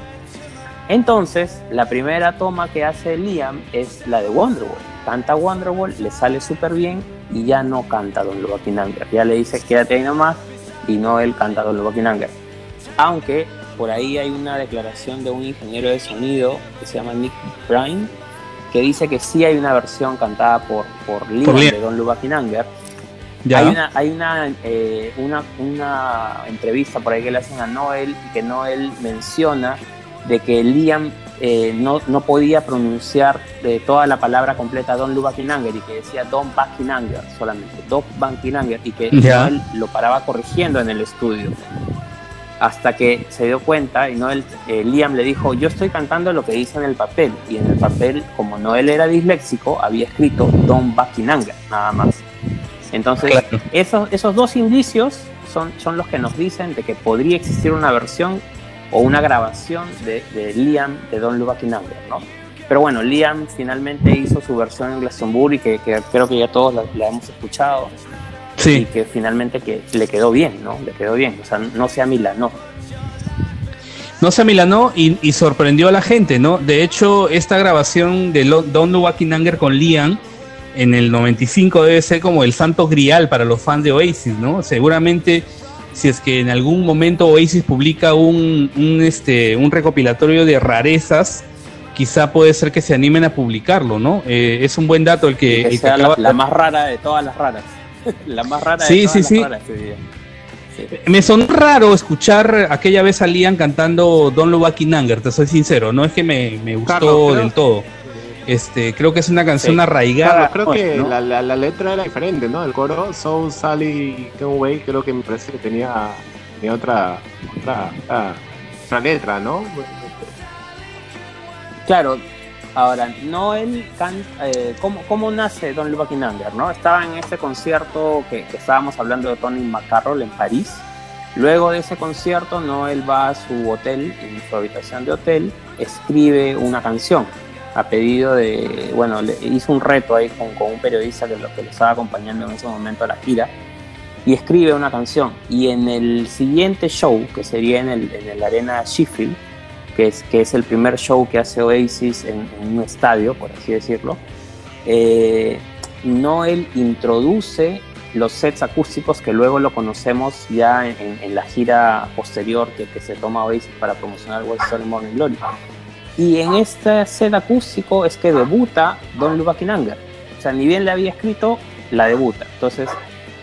Entonces, la primera toma que hace Liam es la de Wonderwall. Canta Wonderwall, le sale súper bien y ya no canta Don't Look Back in Anger. Ya le dice, quédate ahí nomás y no él canta Don't Look Back in Anger. Aunque por ahí hay una declaración de un ingeniero de sonido que se llama Nick Bryan que dice que sí hay una versión cantada por, por Liam Por Liam. de Don't Look Back in Anger, ¿Ya? hay una, hay una, eh, una, una entrevista por ahí que le hacen a Noel y que Noel menciona de que Liam eh, no, no podía pronunciar de toda la palabra completa Don't Look Back in Anger y que decía Don't Back in Anger solamente, Don't Back in Anger y que Ya. Noel lo paraba corrigiendo en el estudio hasta que se dio cuenta y Noel, eh, Liam le dijo, yo estoy cantando lo que dice en el papel. Y en el papel, como Noel era disléxico, había escrito in Anger, nada más. Entonces, Claro. esos, esos dos indicios son, son los que nos dicen de que podría existir una versión o una grabación de, de Liam de in Anger, ¿no? Pero bueno, Liam finalmente hizo su versión en Glastonbury, que, que creo que ya todos la, la hemos escuchado, y que finalmente que le quedó bien, ¿no? Le quedó bien, o sea, no se amilanó. No se amilanó y, y sorprendió a la gente, ¿no? De hecho, esta grabación de Don't Back in Anger con Liam en el 95 debe ser como el santo grial para los fans de Oasis, ¿no? Seguramente si es que en algún momento Oasis publica un, un, este, un recopilatorio de rarezas, quizá puede ser que se animen a publicarlo, ¿no? Eh, es un buen dato el que, que el que sea la más rara de todas las raras. (laughs) la más rara Sí, de todas sí, las sí. raras. Sí. Me sonó raro escuchar aquella vez a Liam cantando Don't Look Back in Anger, te soy sincero, no es que me, me gustó Carlos, del todo. Este, creo que es una canción Sí. arraigada. Claro, creo que ¿no? la, la, la letra era diferente, ¿no? El coro, So Sally Conway, creo que me parece que tenía, tenía otra, otra, otra, otra letra, ¿no? Claro, ahora, Noel, can- eh, ¿cómo, ¿cómo nace Don Look Back in Anger? ¿no? Estaba en ese concierto que, que estábamos hablando de Tony McCarroll en París. Luego de ese concierto, Noel va a su hotel, en su habitación de hotel, escribe una canción a pedido de, bueno, le hizo un reto ahí con, con un periodista que lo, que lo estaba acompañando en ese momento a la gira y escribe una canción. Y en el siguiente show, que sería en el, en el Arena Sheffield, que es, que es el primer show que hace Oasis en, en un estadio, por así decirlo, eh, Noel introduce los sets acústicos que luego lo conocemos ya en, en- en la gira posterior que, que se toma Oasis para promocionar West Story Morning Glory. Y en este set acústico es que debuta Don Look Back in Anger. O sea, ni bien le había escrito, la debuta. Entonces,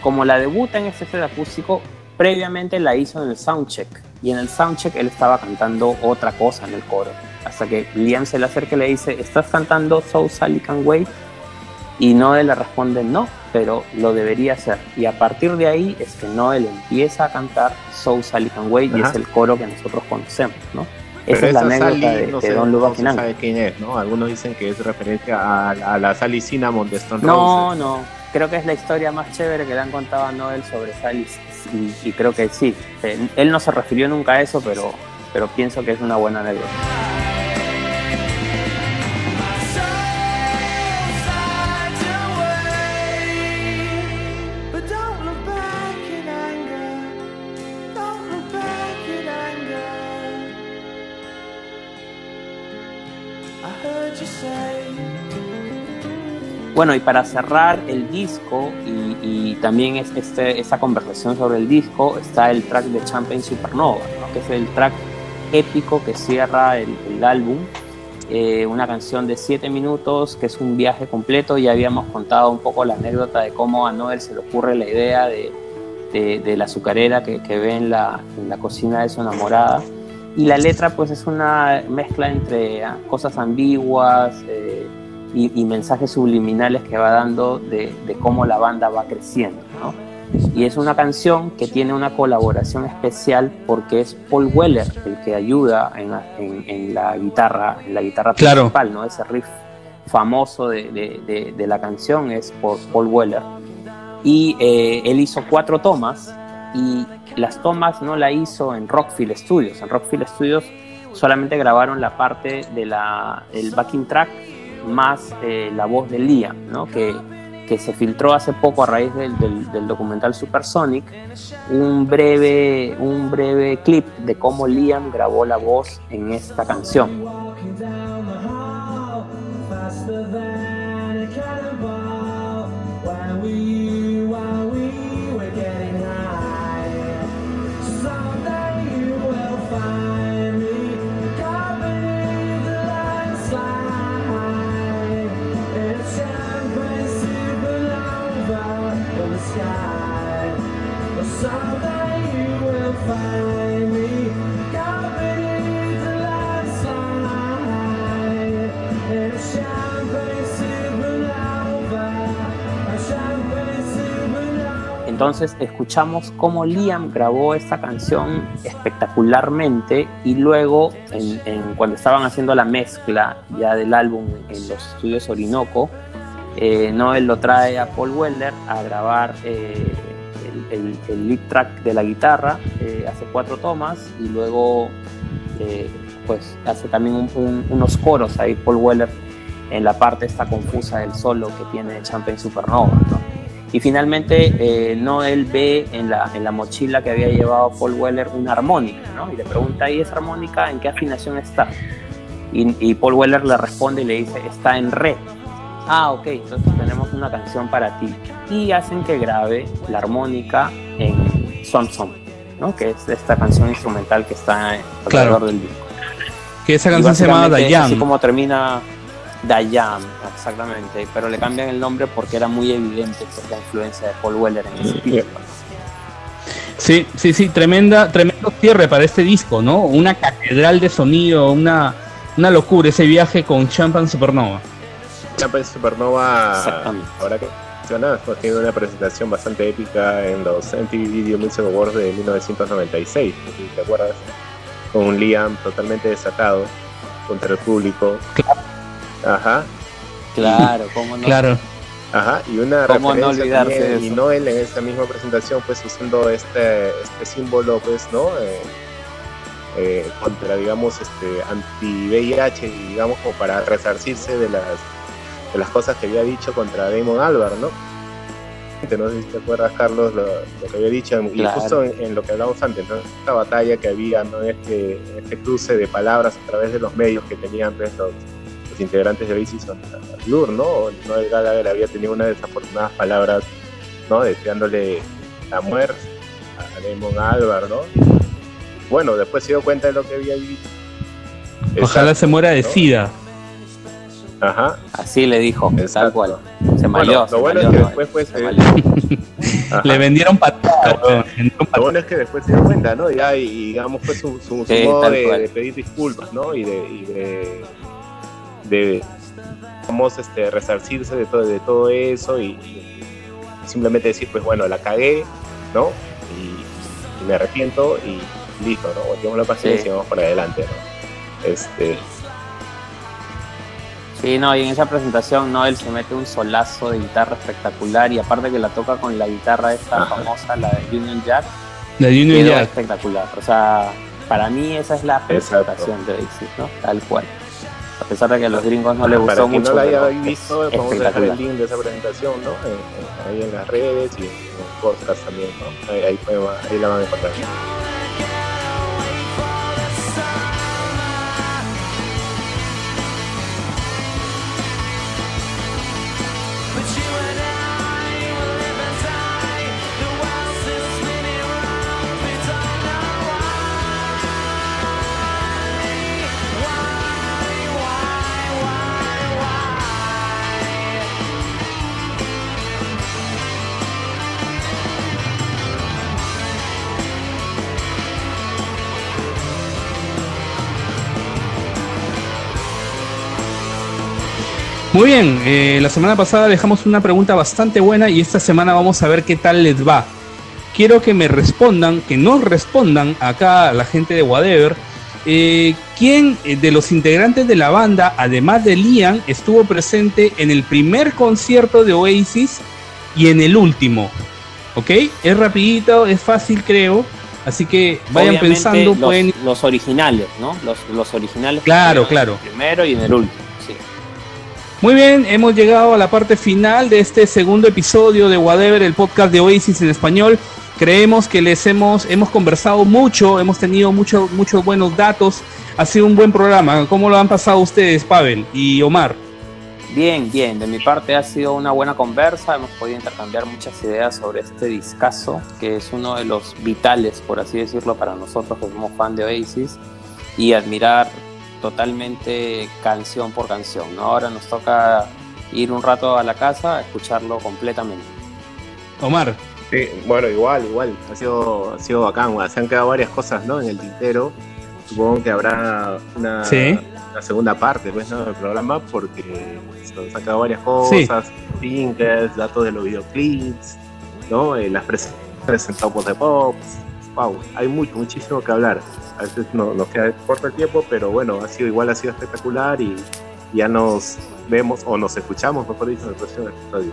como la debuta en este set acústico, previamente la hizo en el soundcheck. Y en el soundcheck él estaba cantando otra cosa en el coro. Hasta que Liam se le acerca y le dice, ¿estás cantando So Sally Can Wait? Y Noel le responde, no, pero lo debería hacer. Y a partir de ahí es que Noel empieza a cantar So Sally Can Wait y es el coro que nosotros conocemos, ¿no? Pero Esa es la esa anécdota Sally, de, no de sé, Don Look no sabe quién es, ¿no? Algunos dicen que es referencia a, a la Sally Cinnamon de Stone No, Roses. no. Creo que es la historia más chévere que le han contado a Noel sobre Sally. Y, creo que sí. Él no se refirió nunca a eso, pero, pero pienso que es una buena anécdota. Bueno, y para cerrar el disco y, y también es este, esta conversación sobre el disco, está el track de Champagne Supernova, ¿no? que es el track épico que cierra el, el álbum. Eh, una canción de 7 minutos que es un viaje completo. Ya habíamos contado un poco la anécdota de cómo a Noel se le ocurre la idea de, de- de la azucarera que, que ve en la, en la cocina de su enamorada. Y la letra pues es una mezcla entre cosas ambiguas eh, y, y mensajes subliminales que va dando de, de cómo la banda va creciendo. ¿no? Y es una canción que tiene una colaboración especial porque es Paul Weller el que ayuda en la, en- en la guitarra, en la guitarra Claro. principal, ¿no? Ese riff famoso de, de- de- de la canción es por Paul Weller. Y eh, él hizo cuatro tomas y las tomas no la hizo en Rockfield Studios. En Rockfield Studios solamente grabaron la parte de la, el backing track más eh, la voz de Liam, ¿no? que, que se filtró hace poco a raíz del, del- del documental Supersonic, un breve, un breve clip de cómo Liam grabó la voz en esta canción. Entonces escuchamos cómo Liam grabó esta canción espectacularmente y luego cuando estaban haciendo la mezcla ya del álbum en los estudios Orinoco, eh, Noel lo trae a Paul Weller a grabar eh, el, lead track de la guitarra, eh, hace cuatro tomas y luego pues hace también un- un- unos coros ahí Paul Weller en la parte esta confusa del solo que tiene Champagne Supernova. ¿no? Y finalmente eh, Noel ve en la, en la mochila que había llevado Paul Weller una armónica, ¿no? Y le pregunta, ¿y esa armónica en qué afinación está? Y, y Paul Weller le responde y le dice, está en re. Ah, ok, entonces tenemos una canción para ti. Y hacen que grabe la armónica en Som Som, ¿no? Que es esta canción instrumental que está alrededor Claro. del disco. Que esa canción se llamaba básicamente, Así como termina Dayan, exactamente, pero le cambian el nombre porque era muy evidente pues, la influencia de Paul Weller en ese título. Sí, sí, sí, tremenda, tremendo cierre para este disco, ¿no? Una catedral de sonido, una, una locura ese viaje con Champagne Supernova. Champagne Supernova, ahora que mencionas, pues, tiene una presentación bastante épica en los MTV Video Music Awards de 1996, no sé si te acuerdas, con un Liam totalmente desatado contra el público. Ajá, Claro, cómo no. Claro. Ajá, y una ¿Cómo no referencia olvidarse también, de y? Noel en esta misma presentación pues usando este, este símbolo pues no Eh, eh, contra digamos este anti VIH digamos como para resarcirse de las de las cosas que había dicho contra Damon Albarn no no sé si te acuerdas Carlos lo, lo que había dicho y Claro. justo en, en lo que hablábamos antes ¿no? esta batalla que había no este este cruce de palabras a través de los medios que tenían pues, los, los integrantes de Oasis contra Blur, ¿no? Noel Gallagher había tenido unas desafortunadas palabras, ¿no? Deseándole la muerte a Damon Albarn, ¿no? Bueno, después se dio cuenta de lo que había dicho. Ojalá Exacto, se muera de ¿no? SIDA. Ajá. Así le dijo, tal cual. Se malió. Bueno, se (laughs) lo bueno es que después pues Se. Le vendieron patada, weón, le vendieron Lo bueno es que después se dio cuenta, ¿no? Ya, y, digamos, fue su, su, su Sí, modo de, pedir disculpas, ¿no? Y de, y de, de digamos, este, resarcirse de todo, de todo eso y, y simplemente decir, pues bueno, la cagué, ¿no? Y, y me arrepiento y listo, ¿no? Volvemos la página Sí. y sigamos para adelante, ¿no? Este, Sí, no, y en esa presentación Noel se mete un solazo de guitarra espectacular y aparte que la toca con la guitarra esta Ajá. famosa, la de Union Jack, La Union Jack. espectacular. O sea, para mí esa es la presentación de Oasis, ¿no? Tal cual. A pesar de que a los gringos no les para gustó quien mucho, no la haya pero es visto, vamos a dejar el espectacular. link de esa presentación, ¿no? En- en- ahí en las redes y en el podcast también, ¿no? Ahí, ahí la van a encontrar. Muy bien, eh, la semana pasada dejamos una pregunta bastante buena y esta semana vamos a ver qué tal les va. quiero que me respondan, que nos respondan acá a la gente de Whatever, eh, ¿quién eh, de los integrantes de la banda, además de Liam, estuvo presente en el primer concierto de Oasis y en el último? ¿Ok? Es rapidito, es fácil creo, así que vayan Obviamente, pensando, los, pueden... los originales, ¿no? Los, los originales. Claro, claro. en el primero y en el último. Muy bien, hemos llegado a la parte final de este segundo episodio de Whatever, el podcast de Oasis en español. Creemos que les hemos, hemos conversado mucho, hemos tenido mucho- muchos buenos datos. Ha sido un buen programa. ¿Cómo lo han pasado ustedes, Pavel y Omar? Bien, bien. De mi parte ha sido una buena conversa. Hemos podido intercambiar muchas ideas sobre este discazo, que es uno de los vitales, por así decirlo, para nosotros que somos fan de Oasis, y admirar totalmente canción por canción. ¿no? Ahora nos toca ir un rato a la casa a escucharlo completamente. Omar. Sí, bueno, igual, igual. Ha sido, ha sido bacán. Se han quedado varias cosas, ¿no? En el tintero. Supongo que habrá una, Sí. una segunda parte, pues, ¿no? Del programa, porque se han sacado varias cosas, singles, datos de los videoclips, ¿no? Eh, las presentaciones en Top of the Pops. Hay mucho, muchísimo que hablar. A veces no, nos queda corto el tiempo, pero bueno, ha sido igual, ha sido espectacular y ya nos vemos o nos escuchamos, mejor dicho, en el próximo episodio.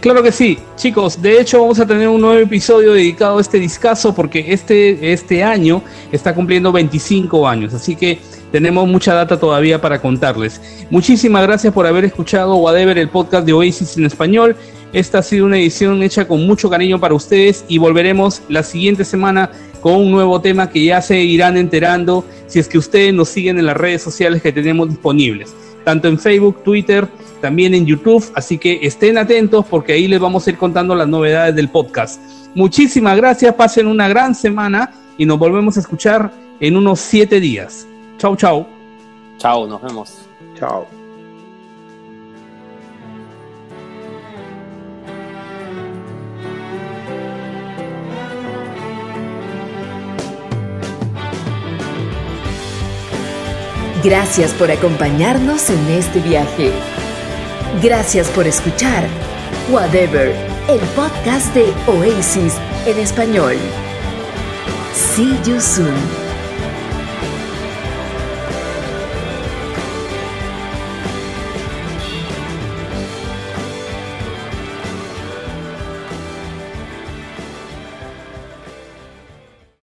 Claro que sí, chicos. De hecho, vamos a tener un nuevo episodio dedicado a este discazo porque este, este año está cumpliendo 25 años. Así que tenemos mucha data todavía para contarles. Muchísimas gracias por haber escuchado Whatever, el podcast de Oasis en español. Esta ha sido una edición hecha con mucho cariño para ustedes y volveremos la siguiente semana con un nuevo tema que ya se irán enterando si es que ustedes nos siguen en las redes sociales que tenemos disponibles, tanto en Facebook, Twitter, también en YouTube, así que estén atentos porque ahí les vamos a ir contando las novedades del podcast. Muchísimas gracias, pasen una gran semana y nos volvemos a escuchar en unos siete días. Chau, chau. Chao, nos vemos. Chao. Gracias por acompañarnos en este viaje. Gracias por escuchar Whatever, el podcast de Oasis en español. See you soon.